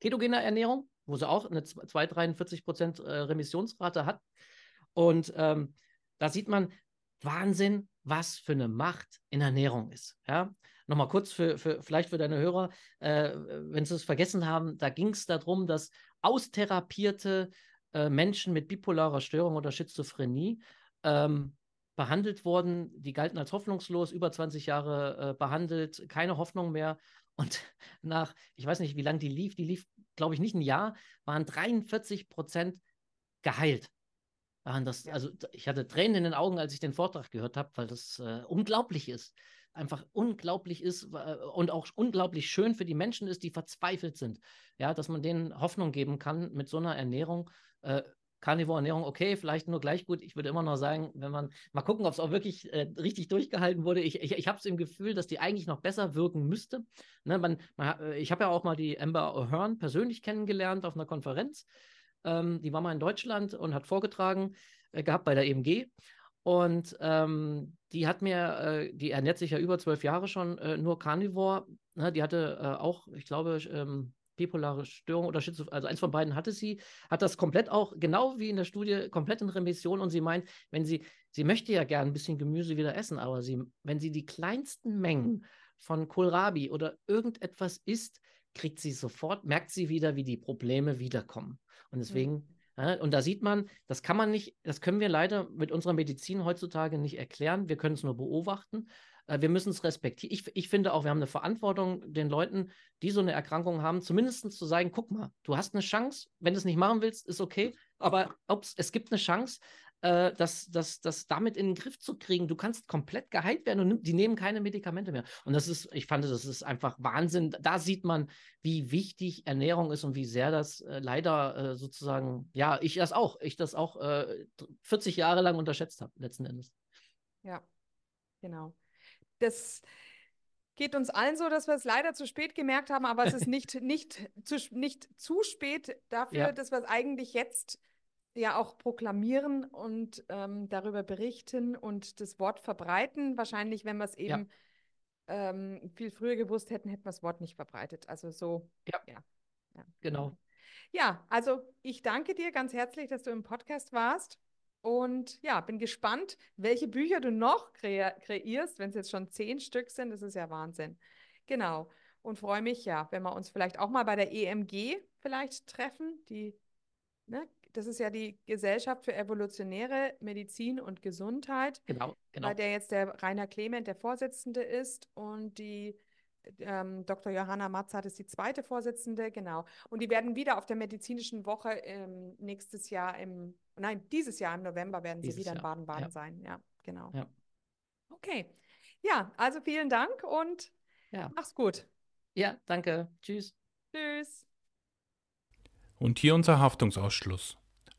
ketogener Ernährung wo sie auch eine 2, 43 Prozent äh, Remissionsrate hat. Und ähm, da sieht man Wahnsinn, was für eine Macht in Ernährung ist. Ja? Nochmal kurz für, für vielleicht für deine Hörer, äh, wenn sie es vergessen haben, da ging es darum, dass austherapierte äh, Menschen mit bipolarer Störung oder Schizophrenie ähm, behandelt wurden, die galten als hoffnungslos, über 20 Jahre äh, behandelt, keine Hoffnung mehr. Und nach, ich weiß nicht, wie lange die lief, die lief, glaube ich, nicht ein Jahr, waren 43 Prozent geheilt. Das, also ich hatte Tränen in den Augen, als ich den Vortrag gehört habe, weil das äh, unglaublich ist. Einfach unglaublich ist äh, und auch unglaublich schön für die Menschen ist, die verzweifelt sind. Ja, dass man denen Hoffnung geben kann mit so einer Ernährung. Äh, Carnivore-Ernährung, okay, vielleicht nur gleich gut. Ich würde immer noch sagen, wenn man mal gucken, ob es auch wirklich äh, richtig durchgehalten wurde. Ich, ich, ich habe es im Gefühl, dass die eigentlich noch besser wirken müsste. Ne, man, man, äh, ich habe ja auch mal die Amber O'Hearn persönlich kennengelernt auf einer Konferenz. Ähm, die war mal in Deutschland und hat vorgetragen äh, gehabt bei der EMG. Und ähm, die hat mir, äh, die ernährt sich ja über zwölf Jahre schon äh, nur Carnivore. Ne, die hatte äh, auch, ich glaube, ähm, bipolare Störung oder Schizophrenie, also eins von beiden hatte sie, hat das komplett auch, genau wie in der Studie, komplett in Remission und sie meint, wenn sie, sie möchte ja gern ein bisschen Gemüse wieder essen, aber sie, wenn sie die kleinsten Mengen von Kohlrabi oder irgendetwas isst, kriegt sie sofort, merkt sie wieder, wie die Probleme wiederkommen. Und deswegen, mhm. und da sieht man, das kann man nicht, das können wir leider mit unserer Medizin heutzutage nicht erklären. Wir können es nur beobachten. Äh, wir müssen es respektieren. Ich, ich finde auch, wir haben eine Verantwortung, den Leuten, die so eine Erkrankung haben, zumindest zu sagen, guck mal, du hast eine Chance, wenn du es nicht machen willst, ist okay, aber ups, es gibt eine Chance, äh, das, das, das damit in den Griff zu kriegen. Du kannst komplett geheilt werden und die nehmen keine Medikamente mehr. Und das ist, ich fand, das ist einfach Wahnsinn. Da sieht man, wie wichtig Ernährung ist und wie sehr das äh, leider äh, sozusagen, ja, ich das auch, ich das auch 40 äh, Jahre lang unterschätzt habe, letzten Endes. Ja, genau. Das geht uns allen so, dass wir es leider zu spät gemerkt haben, aber es ist nicht, nicht, zu, nicht zu spät dafür, ja. dass wir es eigentlich jetzt ja auch proklamieren und ähm, darüber berichten und das Wort verbreiten. Wahrscheinlich, wenn wir es eben ja. ähm, viel früher gewusst hätten, hätten wir das Wort nicht verbreitet. Also so. Ja. ja. ja. Genau. Ja, also ich danke dir ganz herzlich, dass du im Podcast warst. Und ja, bin gespannt, welche Bücher du noch kre kreierst, wenn es jetzt schon zehn Stück sind. Das ist ja Wahnsinn. Genau. Und freue mich ja, wenn wir uns vielleicht auch mal bei der EMG vielleicht treffen, die ne, das ist ja die Gesellschaft für evolutionäre Medizin und Gesundheit. Genau, genau. Bei der jetzt der Rainer Clement der Vorsitzende ist und die ähm, Dr. Johanna Matzart ist die zweite Vorsitzende, genau. Und die werden wieder auf der medizinischen Woche ähm, nächstes Jahr im, nein, dieses Jahr im November werden dieses sie wieder Jahr. in Baden-Baden ja. sein. Ja, genau. Ja. Okay. Ja, also vielen Dank und ja. mach's gut. Ja, danke. Tschüss. Tschüss. Und hier unser Haftungsausschluss.